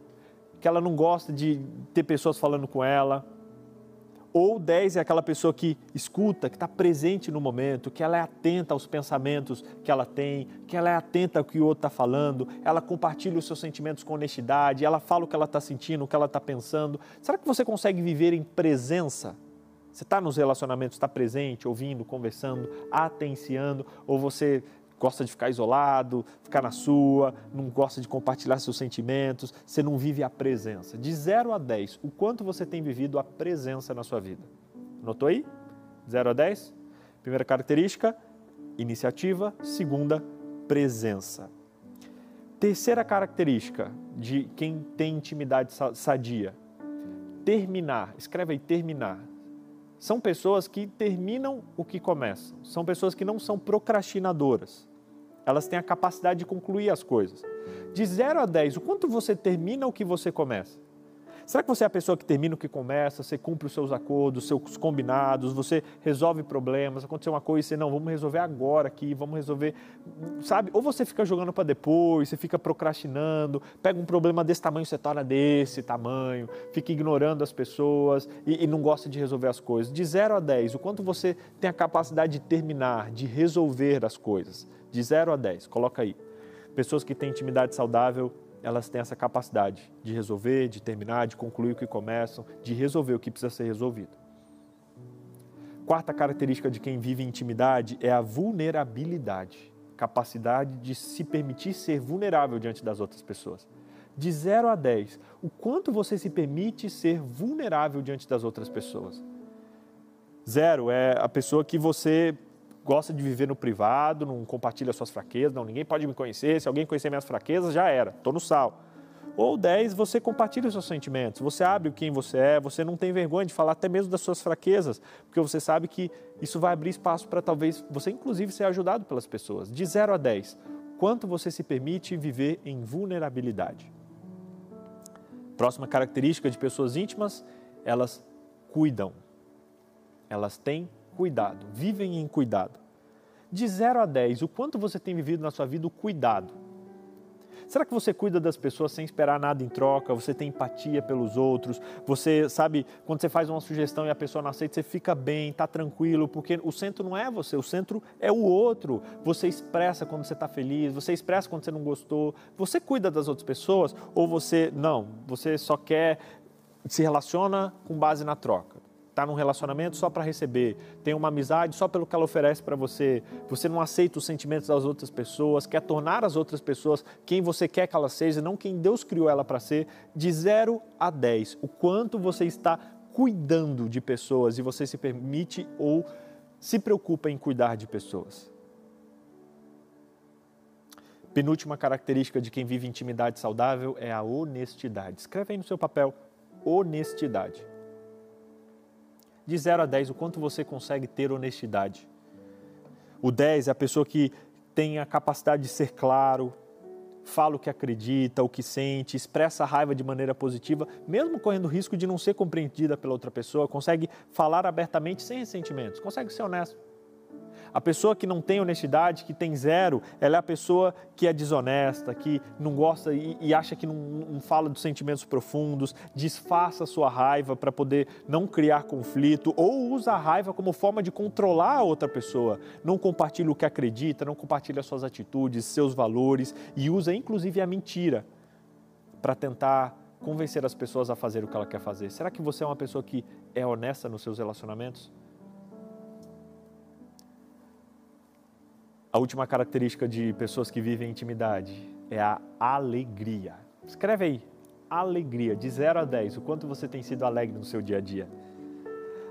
que ela não gosta de ter pessoas falando com ela, ou 10 é aquela pessoa que escuta, que está presente no momento, que ela é atenta aos pensamentos que ela tem, que ela é atenta ao que o outro está falando, ela compartilha os seus sentimentos com honestidade, ela fala o que ela está sentindo, o que ela está pensando. Será que você consegue viver em presença? Você está nos relacionamentos, está presente, ouvindo, conversando, atenciando, ou você gosta de ficar isolado, ficar na sua, não gosta de compartilhar seus sentimentos, você não vive a presença. De 0 a 10, o quanto você tem vivido a presença na sua vida? Notou aí? 0 a 10? Primeira característica, iniciativa. Segunda, presença. Terceira característica de quem tem intimidade sadia, terminar. Escreve aí, terminar. São pessoas que terminam o que começam. São pessoas que não são procrastinadoras elas têm a capacidade de concluir as coisas. De 0 a 10, o quanto você termina o que você começa? Será que você é a pessoa que termina o que começa, você cumpre os seus acordos, os seus combinados, você resolve problemas, aconteceu uma coisa e você, não, vamos resolver agora aqui, vamos resolver, sabe? Ou você fica jogando para depois, você fica procrastinando, pega um problema desse tamanho, você torna desse tamanho, fica ignorando as pessoas e, e não gosta de resolver as coisas. De 0 a 10, o quanto você tem a capacidade de terminar, de resolver as coisas? De 0 a 10, coloca aí. Pessoas que têm intimidade saudável, elas têm essa capacidade de resolver, de terminar, de concluir o que começam, de resolver o que precisa ser resolvido. Quarta característica de quem vive em intimidade é a vulnerabilidade, capacidade de se permitir ser vulnerável diante das outras pessoas. De 0 a 10, o quanto você se permite ser vulnerável diante das outras pessoas? Zero é a pessoa que você gosta de viver no privado, não compartilha suas fraquezas, não, ninguém pode me conhecer, se alguém conhecer minhas fraquezas, já era, estou no sal. Ou 10, você compartilha os seus sentimentos, você abre quem você é, você não tem vergonha de falar até mesmo das suas fraquezas, porque você sabe que isso vai abrir espaço para talvez você, inclusive, ser ajudado pelas pessoas. De 0 a 10, quanto você se permite viver em vulnerabilidade? Próxima característica de pessoas íntimas, elas cuidam. Elas têm cuidado, vivem em cuidado. De 0 a 10, o quanto você tem vivido na sua vida o cuidado? Será que você cuida das pessoas sem esperar nada em troca? Você tem empatia pelos outros? Você sabe, quando você faz uma sugestão e a pessoa não aceita, você fica bem, está tranquilo, porque o centro não é você, o centro é o outro. Você expressa quando você está feliz, você expressa quando você não gostou. Você cuida das outras pessoas ou você não? Você só quer se relaciona com base na troca está num relacionamento só para receber, tem uma amizade só pelo que ela oferece para você, você não aceita os sentimentos das outras pessoas, quer tornar as outras pessoas quem você quer que elas sejam, não quem Deus criou ela para ser, de 0 a 10, o quanto você está cuidando de pessoas e você se permite ou se preocupa em cuidar de pessoas. Penúltima característica de quem vive intimidade saudável é a honestidade. Escreve aí no seu papel: honestidade de 0 a 10, o quanto você consegue ter honestidade. O 10 é a pessoa que tem a capacidade de ser claro, fala o que acredita, o que sente, expressa a raiva de maneira positiva, mesmo correndo risco de não ser compreendida pela outra pessoa, consegue falar abertamente sem ressentimentos, consegue ser honesto. A pessoa que não tem honestidade, que tem zero, ela é a pessoa que é desonesta, que não gosta e, e acha que não, não, fala dos sentimentos profundos, disfarça a sua raiva para poder não criar conflito ou usa a raiva como forma de controlar a outra pessoa. Não compartilha o que acredita, não compartilha suas atitudes, seus valores e usa inclusive a mentira para tentar convencer as pessoas a fazer o que ela quer fazer. Será que você é uma pessoa que é honesta nos seus relacionamentos? A última característica de pessoas que vivem intimidade é a alegria. Escreve aí, alegria, de 0 a 10, o quanto você tem sido alegre no seu dia a dia.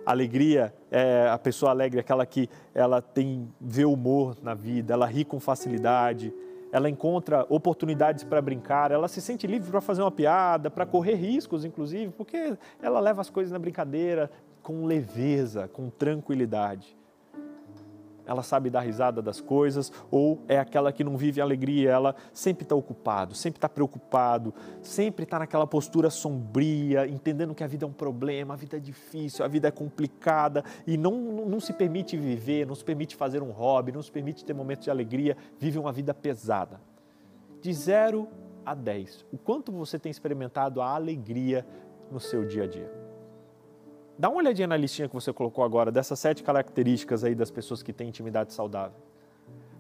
Alegria é a pessoa alegre, aquela que ela tem vê humor na vida, ela ri com facilidade, ela encontra oportunidades para brincar, ela se sente livre para fazer uma piada, para correr riscos, inclusive, porque ela leva as coisas na brincadeira com leveza, com tranquilidade ela sabe dar risada das coisas, ou é aquela que não vive alegria, ela sempre está ocupado, sempre está preocupado, sempre está naquela postura sombria, entendendo que a vida é um problema, a vida é difícil, a vida é complicada e não, não se permite viver, não se permite fazer um hobby, não se permite ter momentos de alegria, vive uma vida pesada. De zero a dez, o quanto você tem experimentado a alegria no seu dia a dia? Dá uma olhadinha na listinha que você colocou agora, dessas sete características aí das pessoas que têm intimidade saudável.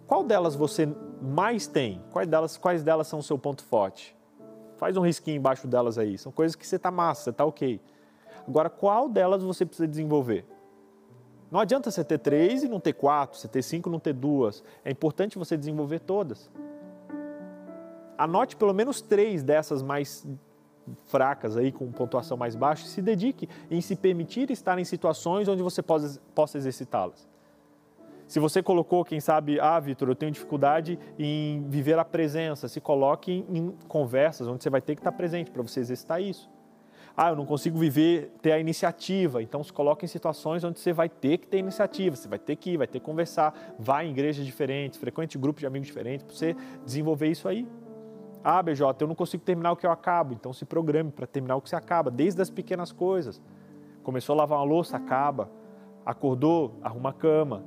Qual delas você mais tem? Quais delas, quais delas são o seu ponto forte? Faz um risquinho embaixo delas aí. São coisas que você está massa, você está ok. Agora, qual delas você precisa desenvolver? Não adianta você ter três e não ter quatro, você ter cinco e não ter duas. É importante você desenvolver todas. Anote pelo menos três dessas mais fracas aí com pontuação mais baixa, se dedique em se permitir estar em situações onde você possa, possa exercitá-las. Se você colocou, quem sabe, ah, Vitor, eu tenho dificuldade em viver a presença, se coloque em, em conversas onde você vai ter que estar presente para você exercitar isso. Ah, eu não consigo viver, ter a iniciativa. Então se coloque em situações onde você vai ter que ter iniciativa, você vai ter que ir, vai ter que conversar, vá em igrejas diferentes, frequente grupos de amigos diferentes, para você desenvolver isso aí. Ah, BJ, eu não consigo terminar o que eu acabo, então se programe para terminar o que você acaba, desde as pequenas coisas. Começou a lavar uma louça, acaba. Acordou, arruma a cama.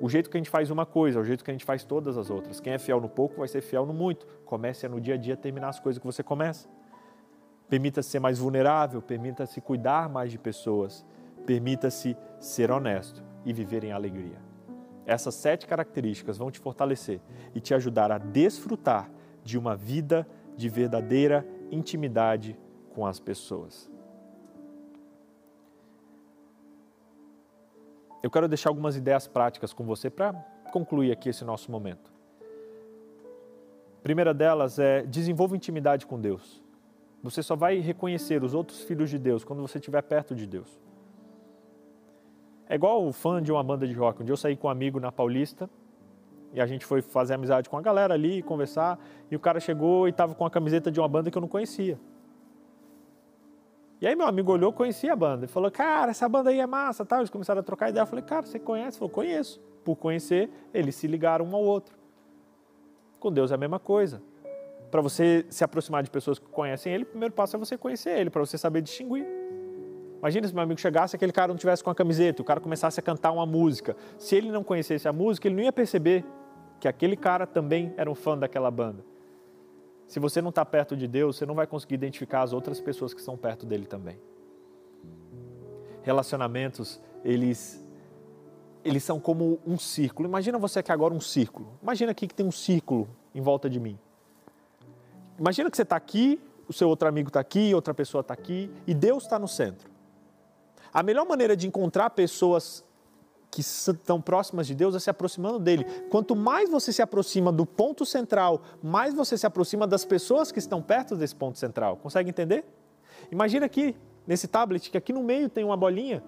O jeito que a gente faz uma coisa, é o jeito que a gente faz todas as outras. Quem é fiel no pouco vai ser fiel no muito. Comece no dia a dia terminar as coisas que você começa. Permita-se ser mais vulnerável, permita-se cuidar mais de pessoas, permita-se ser honesto e viver em alegria. Essas sete características vão te fortalecer e te ajudar a desfrutar de uma vida de verdadeira intimidade com as pessoas. Eu quero deixar algumas ideias práticas com você para concluir aqui esse nosso momento. Primeira delas é desenvolva intimidade com Deus. Você só vai reconhecer os outros filhos de Deus quando você estiver perto de Deus. É igual o fã de uma banda de rock. Um dia eu saí com um amigo na Paulista e a gente foi fazer amizade com a galera ali, conversar, e o cara chegou e estava com a camiseta de uma banda que eu não conhecia. E aí meu amigo olhou, conhecia a banda, e falou, cara, essa banda aí é massa, tal. Eles começaram a trocar ideia, eu falei, cara, você conhece? Ele falou, conheço. Por conhecer, eles se ligaram um ao outro. Com Deus é a mesma coisa. Para você se aproximar de pessoas que conhecem Ele, o primeiro passo é você conhecer Ele, para você saber distinguir. Imagina se meu amigo chegasse e aquele cara não tivesse com a camiseta, o cara começasse a cantar uma música. Se ele não conhecesse a música, ele não ia perceber que aquele cara também era um fã daquela banda. Se você não está perto de Deus, você não vai conseguir identificar as outras pessoas que estão perto dele também. Relacionamentos, eles eles são como um círculo. Imagina você aqui agora um círculo. Imagina aqui que tem um círculo em volta de mim. Imagina que você está aqui, o seu outro amigo está aqui, outra pessoa está aqui e Deus está no centro. A melhor maneira de encontrar pessoas que estão próximas de Deus é se aproximando dele. Quanto mais você se aproxima do ponto central, mais você se aproxima das pessoas que estão perto desse ponto central. Consegue entender? Imagina aqui, nesse tablet, que aqui no meio tem uma bolinha.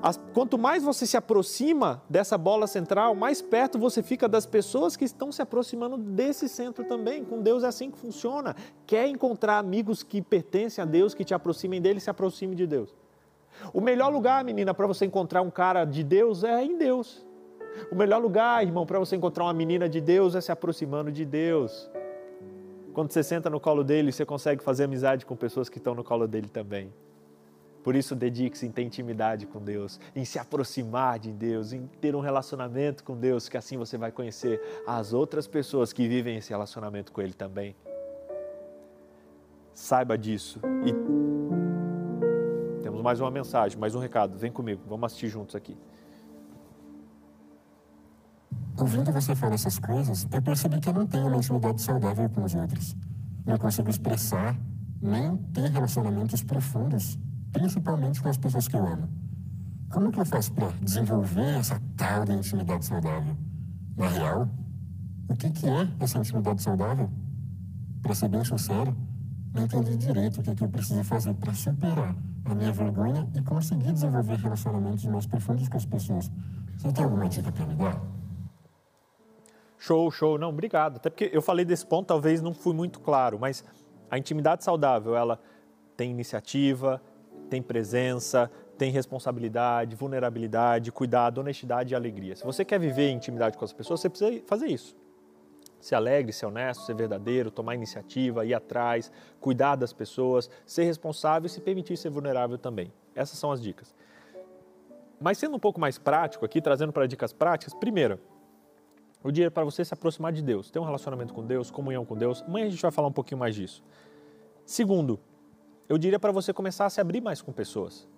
As, quanto mais você se aproxima dessa bola central, mais perto você fica das pessoas que estão se aproximando desse centro também. Com Deus é assim que funciona. Quer encontrar amigos que pertencem a Deus, que te aproximem dele, se aproxime de Deus. O melhor lugar, menina, para você encontrar um cara de Deus é em Deus. O melhor lugar, irmão, para você encontrar uma menina de Deus é se aproximando de Deus. Quando você senta no colo dele, você consegue fazer amizade com pessoas que estão no colo dele também. Por isso, dedique-se em ter intimidade com Deus, em se aproximar de Deus, em ter um relacionamento com Deus, que assim você vai conhecer as outras pessoas que vivem esse relacionamento com Ele também. Saiba disso. E temos mais uma mensagem, mais um recado. Vem comigo, vamos assistir juntos aqui. Ouvindo você falar essas coisas, eu percebi que eu não tenho uma intimidade saudável com os outros. Não consigo expressar nem ter relacionamentos profundos principalmente com as pessoas que eu amo. Como que eu faço para desenvolver essa tal de intimidade saudável? Na real, o que, que é essa intimidade saudável? Para ser bem sincero, não entendi direito o que, que eu preciso fazer para superar a minha vergonha e conseguir desenvolver relacionamentos mais profundos com as pessoas. Você tem alguma dica para me dar? Show, show. Não, obrigado. Até porque eu falei desse ponto, talvez não fui muito claro, mas a intimidade saudável, ela tem iniciativa, tem presença, tem responsabilidade, vulnerabilidade, cuidado, honestidade e alegria. Se você quer viver intimidade com as pessoas, você precisa fazer isso. Ser alegre, ser honesto, ser verdadeiro, tomar iniciativa, ir atrás, cuidar das pessoas, ser responsável e se permitir ser vulnerável também. Essas são as dicas. Mas sendo um pouco mais prático aqui, trazendo para dicas práticas, primeiro, o dia é para você se aproximar de Deus, ter um relacionamento com Deus, comunhão com Deus. Amanhã a gente vai falar um pouquinho mais disso. Segundo, eu diria para você começar a se abrir mais com pessoas.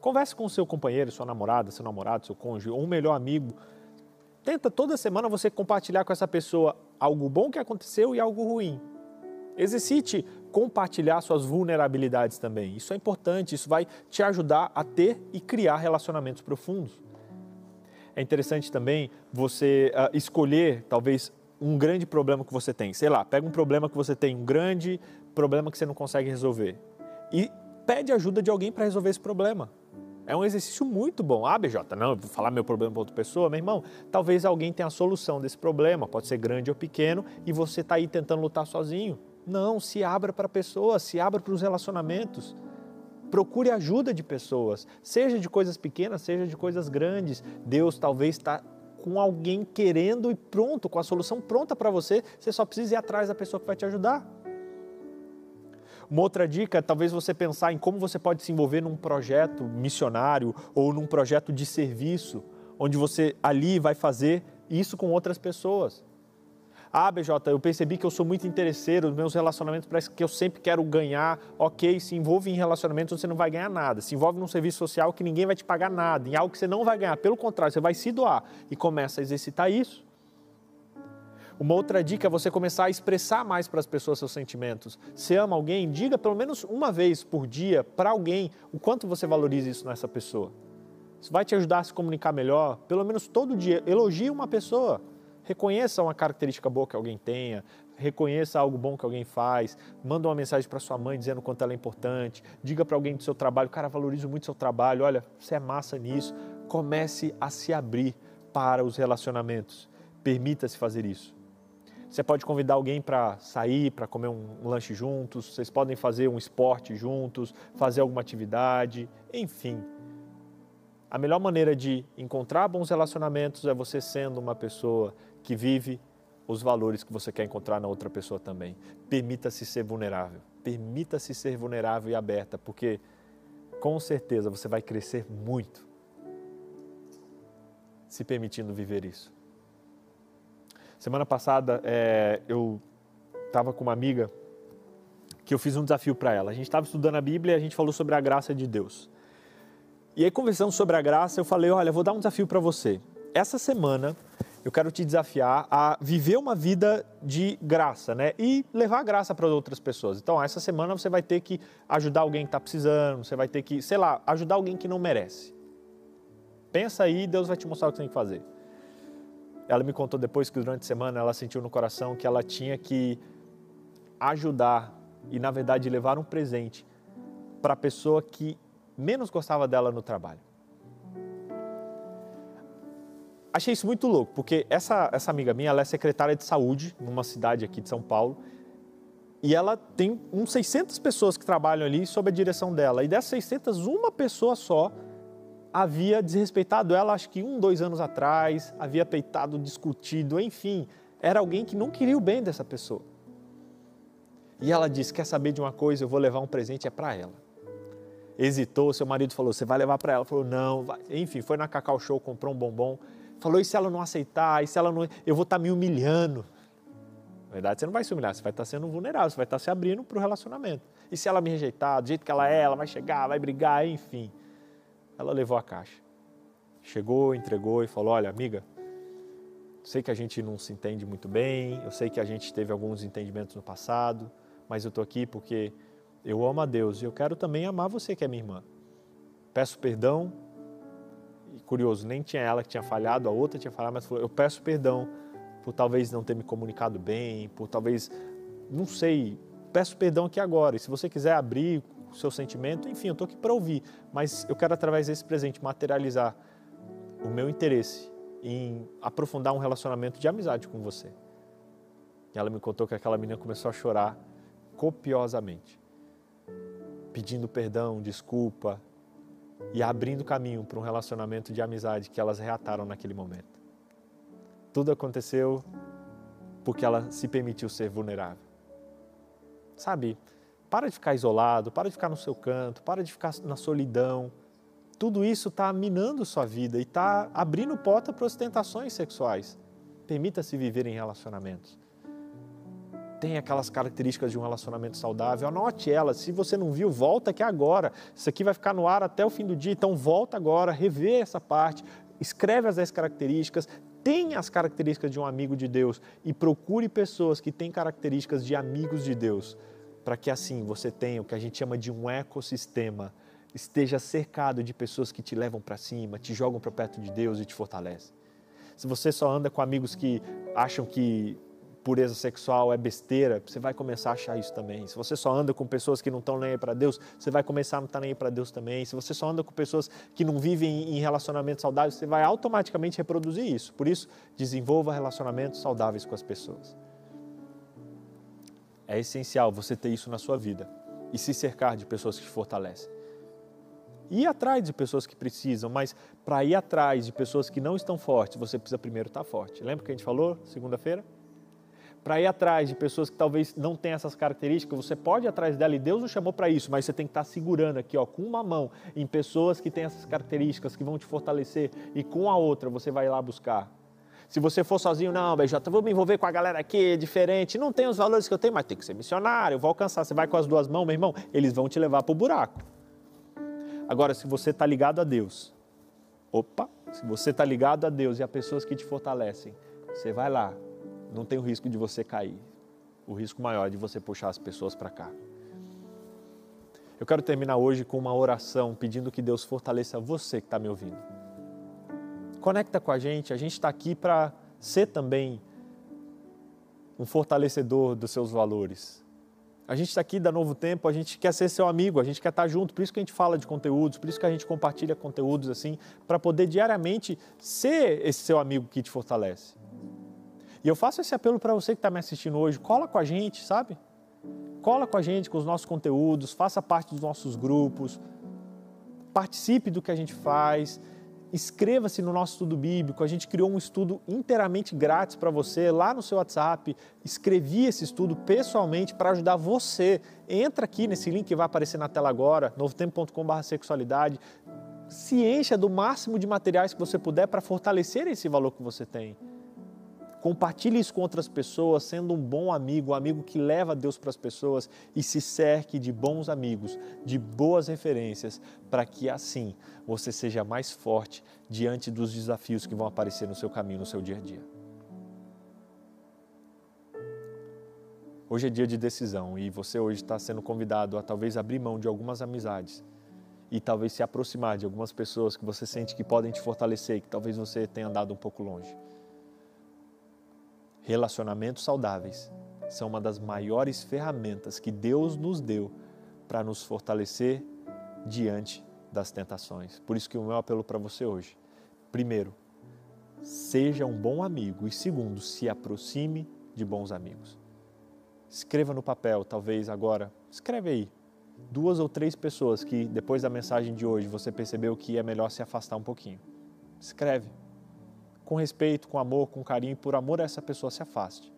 Converse com o seu companheiro, sua namorada, seu namorado, seu cônjuge ou um melhor amigo. Tenta toda semana você compartilhar com essa pessoa algo bom que aconteceu e algo ruim. Exercite compartilhar suas vulnerabilidades também. Isso é importante, isso vai te ajudar a ter e criar relacionamentos profundos. É interessante também você uh, escolher, talvez, um grande problema que você tem. Sei lá, pega um problema que você tem, um grande problema que você não consegue resolver. E pede ajuda de alguém para resolver esse problema. É um exercício muito bom. Ah, BJ, não, vou falar meu problema para outra pessoa. Meu irmão, talvez alguém tenha a solução desse problema, pode ser grande ou pequeno, e você está aí tentando lutar sozinho. Não, se abra para pessoas, se abra para os relacionamentos. Procure ajuda de pessoas, seja de coisas pequenas, seja de coisas grandes. Deus talvez está com alguém querendo e pronto, com a solução pronta para você, você só precisa ir atrás da pessoa que vai te ajudar. Uma outra dica talvez você pensar em como você pode se envolver num projeto missionário ou num projeto de serviço, onde você ali vai fazer isso com outras pessoas. Ah, BJ, eu percebi que eu sou muito interesseiro, os meus relacionamentos parece que eu sempre quero ganhar. Ok, se envolve em relacionamentos você não vai ganhar nada. Se envolve num serviço social que ninguém vai te pagar nada, em algo que você não vai ganhar. Pelo contrário, você vai se doar e começa a exercitar isso. Uma outra dica é você começar a expressar mais para as pessoas seus sentimentos. Se ama alguém, diga pelo menos uma vez por dia para alguém o quanto você valoriza isso nessa pessoa. Isso vai te ajudar a se comunicar melhor. Pelo menos todo dia, elogie uma pessoa. Reconheça uma característica boa que alguém tenha, reconheça algo bom que alguém faz, manda uma mensagem para sua mãe dizendo quanto ela é importante, diga para alguém do seu trabalho, cara, valorizo muito seu trabalho, olha, você é massa nisso. Comece a se abrir para os relacionamentos. Permita-se fazer isso. Você pode convidar alguém para sair, para comer um lanche juntos, vocês podem fazer um esporte juntos, fazer alguma atividade, enfim. A melhor maneira de encontrar bons relacionamentos é você sendo uma pessoa que vive os valores que você quer encontrar na outra pessoa também. Permita-se ser vulnerável. Permita-se ser vulnerável e aberta, porque com certeza você vai crescer muito se permitindo viver isso. Semana passada é, eu estava com uma amiga que eu fiz um desafio para ela. A gente estava estudando a Bíblia e a gente falou sobre a graça de Deus. E aí, conversando sobre a graça, eu falei: olha, vou dar um desafio para você. Essa semana eu quero te desafiar a viver uma vida de graça, né? E levar a graça para outras pessoas. Então, essa semana você vai ter que ajudar alguém que está precisando, você vai ter que, sei lá, ajudar alguém que não merece. Pensa aí, Deus vai te mostrar o que você tem que fazer. Ela me contou depois que durante a semana ela sentiu no coração que ela tinha que ajudar e, na verdade, levar um presente para a pessoa que menos gostava dela no trabalho. Achei isso muito louco, porque essa, essa amiga minha, ela é secretária de saúde numa cidade aqui de São Paulo, e ela tem uns 600 pessoas que trabalham ali sob a direção dela, e dessas 600, uma pessoa só havia desrespeitado ela, acho que um, dois anos atrás, havia peitado, discutido, enfim, era alguém que não queria o bem dessa pessoa. E ela disse, quer saber de uma coisa, eu vou levar um presente, é para ela. hesitou, seu marido falou, você vai levar para ela? Falou, não. Vai. Enfim, foi na Cacau Show, comprou um bombom. Falou, e se ela não aceitar? E se ela não... Eu vou estar tá me humilhando. Na verdade, você não vai se humilhar, você vai estar tá sendo vulnerável, você vai estar tá se abrindo para o relacionamento. E se ela me rejeitar, do jeito que ela é, ela vai chegar, vai brigar, enfim. Ela levou a caixa. Chegou, entregou e falou, olha, amiga, sei que a gente não se entende muito bem, eu sei que a gente teve alguns entendimentos no passado, mas eu estou aqui porque eu amo a Deus e eu quero também amar você que é minha irmã. Peço perdão. E curioso, nem tinha ela que tinha falhado, a outra tinha falhado, mas falou: eu peço perdão por talvez não ter me comunicado bem, por talvez, não sei, peço perdão aqui agora. E se você quiser abrir o seu sentimento, enfim, eu estou aqui para ouvir, mas eu quero através desse presente materializar o meu interesse em aprofundar um relacionamento de amizade com você. E ela me contou que aquela menina começou a chorar copiosamente pedindo perdão, desculpa e abrindo caminho para um relacionamento de amizade que elas reataram naquele momento. Tudo aconteceu porque ela se permitiu ser vulnerável. Sabe, para de ficar isolado, para de ficar no seu canto, para de ficar na solidão. Tudo isso está minando sua vida e está abrindo porta para ostentações sexuais. Permita-se viver em relacionamentos tem aquelas características de um relacionamento saudável, anote elas. Se você não viu, volta aqui agora. Isso aqui vai ficar no ar até o fim do dia, então volta agora, revê essa parte, escreve as 10 características, tenha as características de um amigo de Deus e procure pessoas que têm características de amigos de Deus, para que assim você tenha o que a gente chama de um ecossistema, esteja cercado de pessoas que te levam para cima, te jogam para perto de Deus e te fortalecem. Se você só anda com amigos que acham que pureza sexual é besteira, você vai começar a achar isso também. Se você só anda com pessoas que não estão nem aí para Deus, você vai começar a não estar tá nem aí para Deus também. Se você só anda com pessoas que não vivem em relacionamentos saudáveis, você vai automaticamente reproduzir isso. Por isso, desenvolva relacionamentos saudáveis com as pessoas. É essencial você ter isso na sua vida e se cercar de pessoas que te fortalecem. Ir atrás de pessoas que precisam, mas para ir atrás de pessoas que não estão fortes, você precisa primeiro estar forte. Lembra que a gente falou segunda-feira? para ir atrás de pessoas que talvez não tenham essas características, você pode ir atrás dela e Deus nos chamou para isso, mas você tem que estar tá segurando aqui, ó, com uma mão em pessoas que têm essas características que vão te fortalecer e com a outra você vai lá buscar. Se você for sozinho, não, BJ, vou me envolver com a galera aqui, é diferente, não tem os valores que eu tenho, mas tem que ser missionário, vou alcançar. Você vai com as duas mãos, meu irmão, eles vão te levar para o buraco. Agora, se você está ligado a Deus, opa, se você está ligado a Deus e a pessoas que te fortalecem, você vai lá, não tem o risco de você cair. O risco maior é de você puxar as pessoas para cá. Eu quero terminar hoje com uma oração pedindo que Deus fortaleça você que está me ouvindo. Conecta com a gente, a gente está aqui para ser também um fortalecedor dos seus valores. A gente está aqui da Novo Tempo, a gente quer ser seu amigo, a gente quer estar tá junto, por isso que a gente fala de conteúdos, por isso que a gente compartilha conteúdos assim, para poder diariamente ser esse seu amigo que te fortalece. E eu faço esse apelo para você que está me assistindo hoje, cola com a gente, sabe? Cola com a gente com os nossos conteúdos, faça parte dos nossos grupos, participe do que a gente faz, inscreva-se no nosso estudo bíblico. A gente criou um estudo inteiramente grátis para você lá no seu WhatsApp. Escrevi esse estudo pessoalmente para ajudar você. Entra aqui nesse link que vai aparecer na tela agora, novotempo.com/sexualidade. Se encha do máximo de materiais que você puder para fortalecer esse valor que você tem. Compartilhe isso com outras pessoas, sendo um bom amigo, um amigo que leva Deus para as pessoas e se cerque de bons amigos, de boas referências, para que assim você seja mais forte diante dos desafios que vão aparecer no seu caminho, no seu dia a dia. Hoje é dia de decisão e você hoje está sendo convidado a talvez abrir mão de algumas amizades e talvez se aproximar de algumas pessoas que você sente que podem te fortalecer, que talvez você tenha andado um pouco longe. Relacionamentos saudáveis são uma das maiores ferramentas que Deus nos deu para nos fortalecer diante das tentações. Por isso que o meu apelo para você hoje, primeiro, seja um bom amigo e segundo, se aproxime de bons amigos. Escreva no papel, talvez agora, escreve aí, duas ou três pessoas que depois da mensagem de hoje você percebeu que é melhor se afastar um pouquinho. Escreve com respeito, com amor, com carinho, por amor essa pessoa se afaste.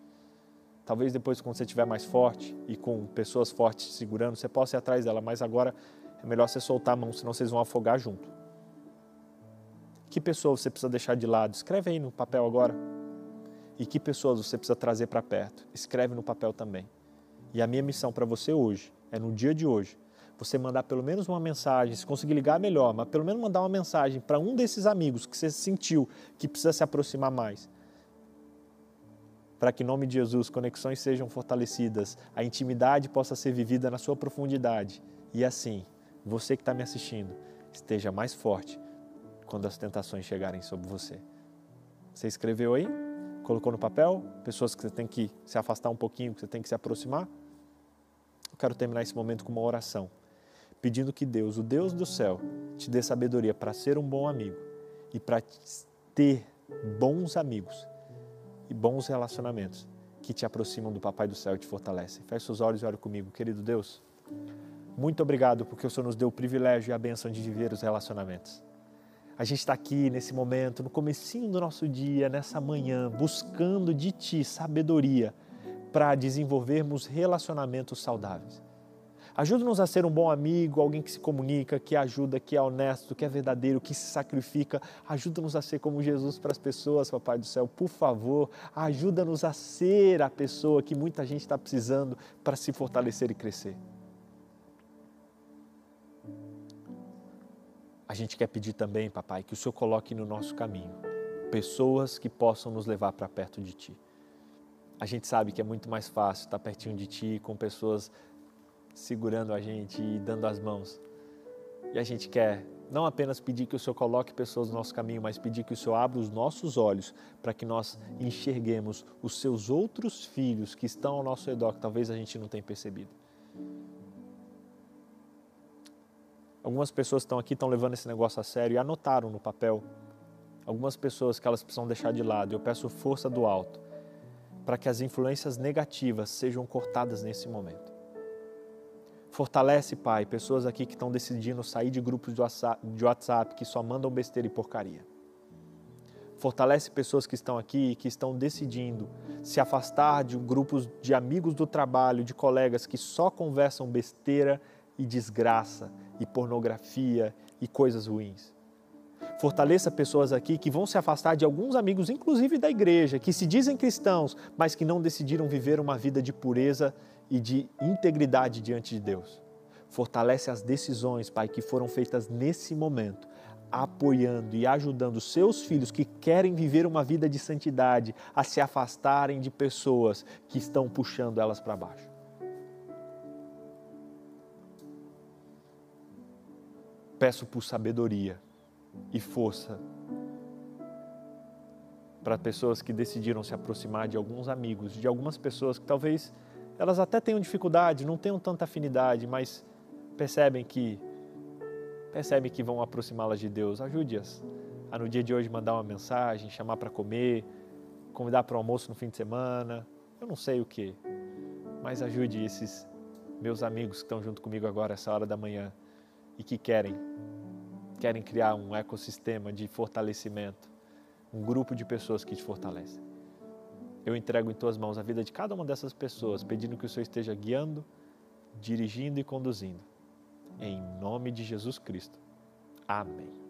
Talvez depois, quando você estiver mais forte e com pessoas fortes te segurando, você possa ir atrás dela, mas agora é melhor você soltar a mão, senão vocês vão afogar junto. Que pessoa você precisa deixar de lado? Escreve aí no papel agora. E que pessoas você precisa trazer para perto? Escreve no papel também. E a minha missão para você hoje, é no dia de hoje, você mandar pelo menos uma mensagem, se conseguir ligar melhor, mas pelo menos mandar uma mensagem para um desses amigos que você sentiu que precisa se aproximar mais. Para que, em nome de Jesus, conexões sejam fortalecidas, a intimidade possa ser vivida na sua profundidade e assim, você que está me assistindo, esteja mais forte quando as tentações chegarem sobre você. Você escreveu aí? Colocou no papel? Pessoas que você tem que se afastar um pouquinho, que você tem que se aproximar? Eu quero terminar esse momento com uma oração, pedindo que Deus, o Deus do céu, te dê sabedoria para ser um bom amigo e para ter bons amigos e bons relacionamentos que te aproximam do Papai do Céu e te fortalecem. Feche os olhos e ore comigo, querido Deus. Muito obrigado porque o Senhor nos deu o privilégio e a bênção de viver os relacionamentos. A gente está aqui nesse momento, no comecinho do nosso dia, nessa manhã, buscando de Ti sabedoria para desenvolvermos relacionamentos saudáveis. Ajuda-nos a ser um bom amigo, alguém que se comunica, que ajuda, que é honesto, que é verdadeiro, que se sacrifica. Ajuda-nos a ser como Jesus para as pessoas, Papai do Céu. Por favor, ajuda-nos a ser a pessoa que muita gente está precisando para se fortalecer e crescer. a gente quer pedir também, papai, que o Senhor coloque no nosso caminho pessoas que possam nos levar para perto de Ti. A gente sabe que é muito mais fácil estar pertinho de Ti com pessoas segurando a gente e dando as mãos. E a gente quer não apenas pedir que o Senhor coloque pessoas no nosso caminho, mas pedir que o Senhor abra os nossos olhos para que nós enxerguemos os seus outros filhos que estão ao nosso redor, que talvez a gente não tenha percebido. Algumas pessoas estão aqui, estão levando esse negócio a sério e anotaram no papel algumas pessoas que elas precisam deixar de lado. Eu peço força do alto para que as influências negativas sejam cortadas nesse momento. Fortalece, Pai, pessoas aqui que estão decidindo sair de grupos de WhatsApp que só mandam besteira e porcaria. Fortalece pessoas que estão aqui e que estão decidindo se afastar de grupos de amigos do trabalho, de colegas que só conversam besteira e desgraça e pornografia e coisas ruins. Fortaleça pessoas aqui que vão se afastar de alguns amigos, inclusive da igreja, que se dizem cristãos, mas que não decidiram viver uma vida de pureza e de integridade diante de Deus. Fortalece as decisões, Pai, que foram feitas nesse momento, apoiando e ajudando seus filhos que querem viver uma vida de santidade a se afastarem de pessoas que estão puxando elas para baixo. Peço por sabedoria e força para pessoas que decidiram se aproximar de alguns amigos, de algumas pessoas que talvez elas até tenham dificuldade, não tenham tanta afinidade, mas percebem que percebem que vão aproximá-las de Deus. Ajude-as a no dia de hoje mandar uma mensagem, chamar para comer, convidar para o almoço no fim de semana, eu não sei o que, mas ajude esses meus amigos que estão junto comigo agora essa hora da manhã e que querem querem criar um ecossistema de fortalecimento, um grupo de pessoas que te fortalecem. Eu entrego em tuas mãos a vida de cada uma dessas pessoas, pedindo que o Senhor esteja guiando, dirigindo e conduzindo. Em nome de Jesus Cristo. Amém.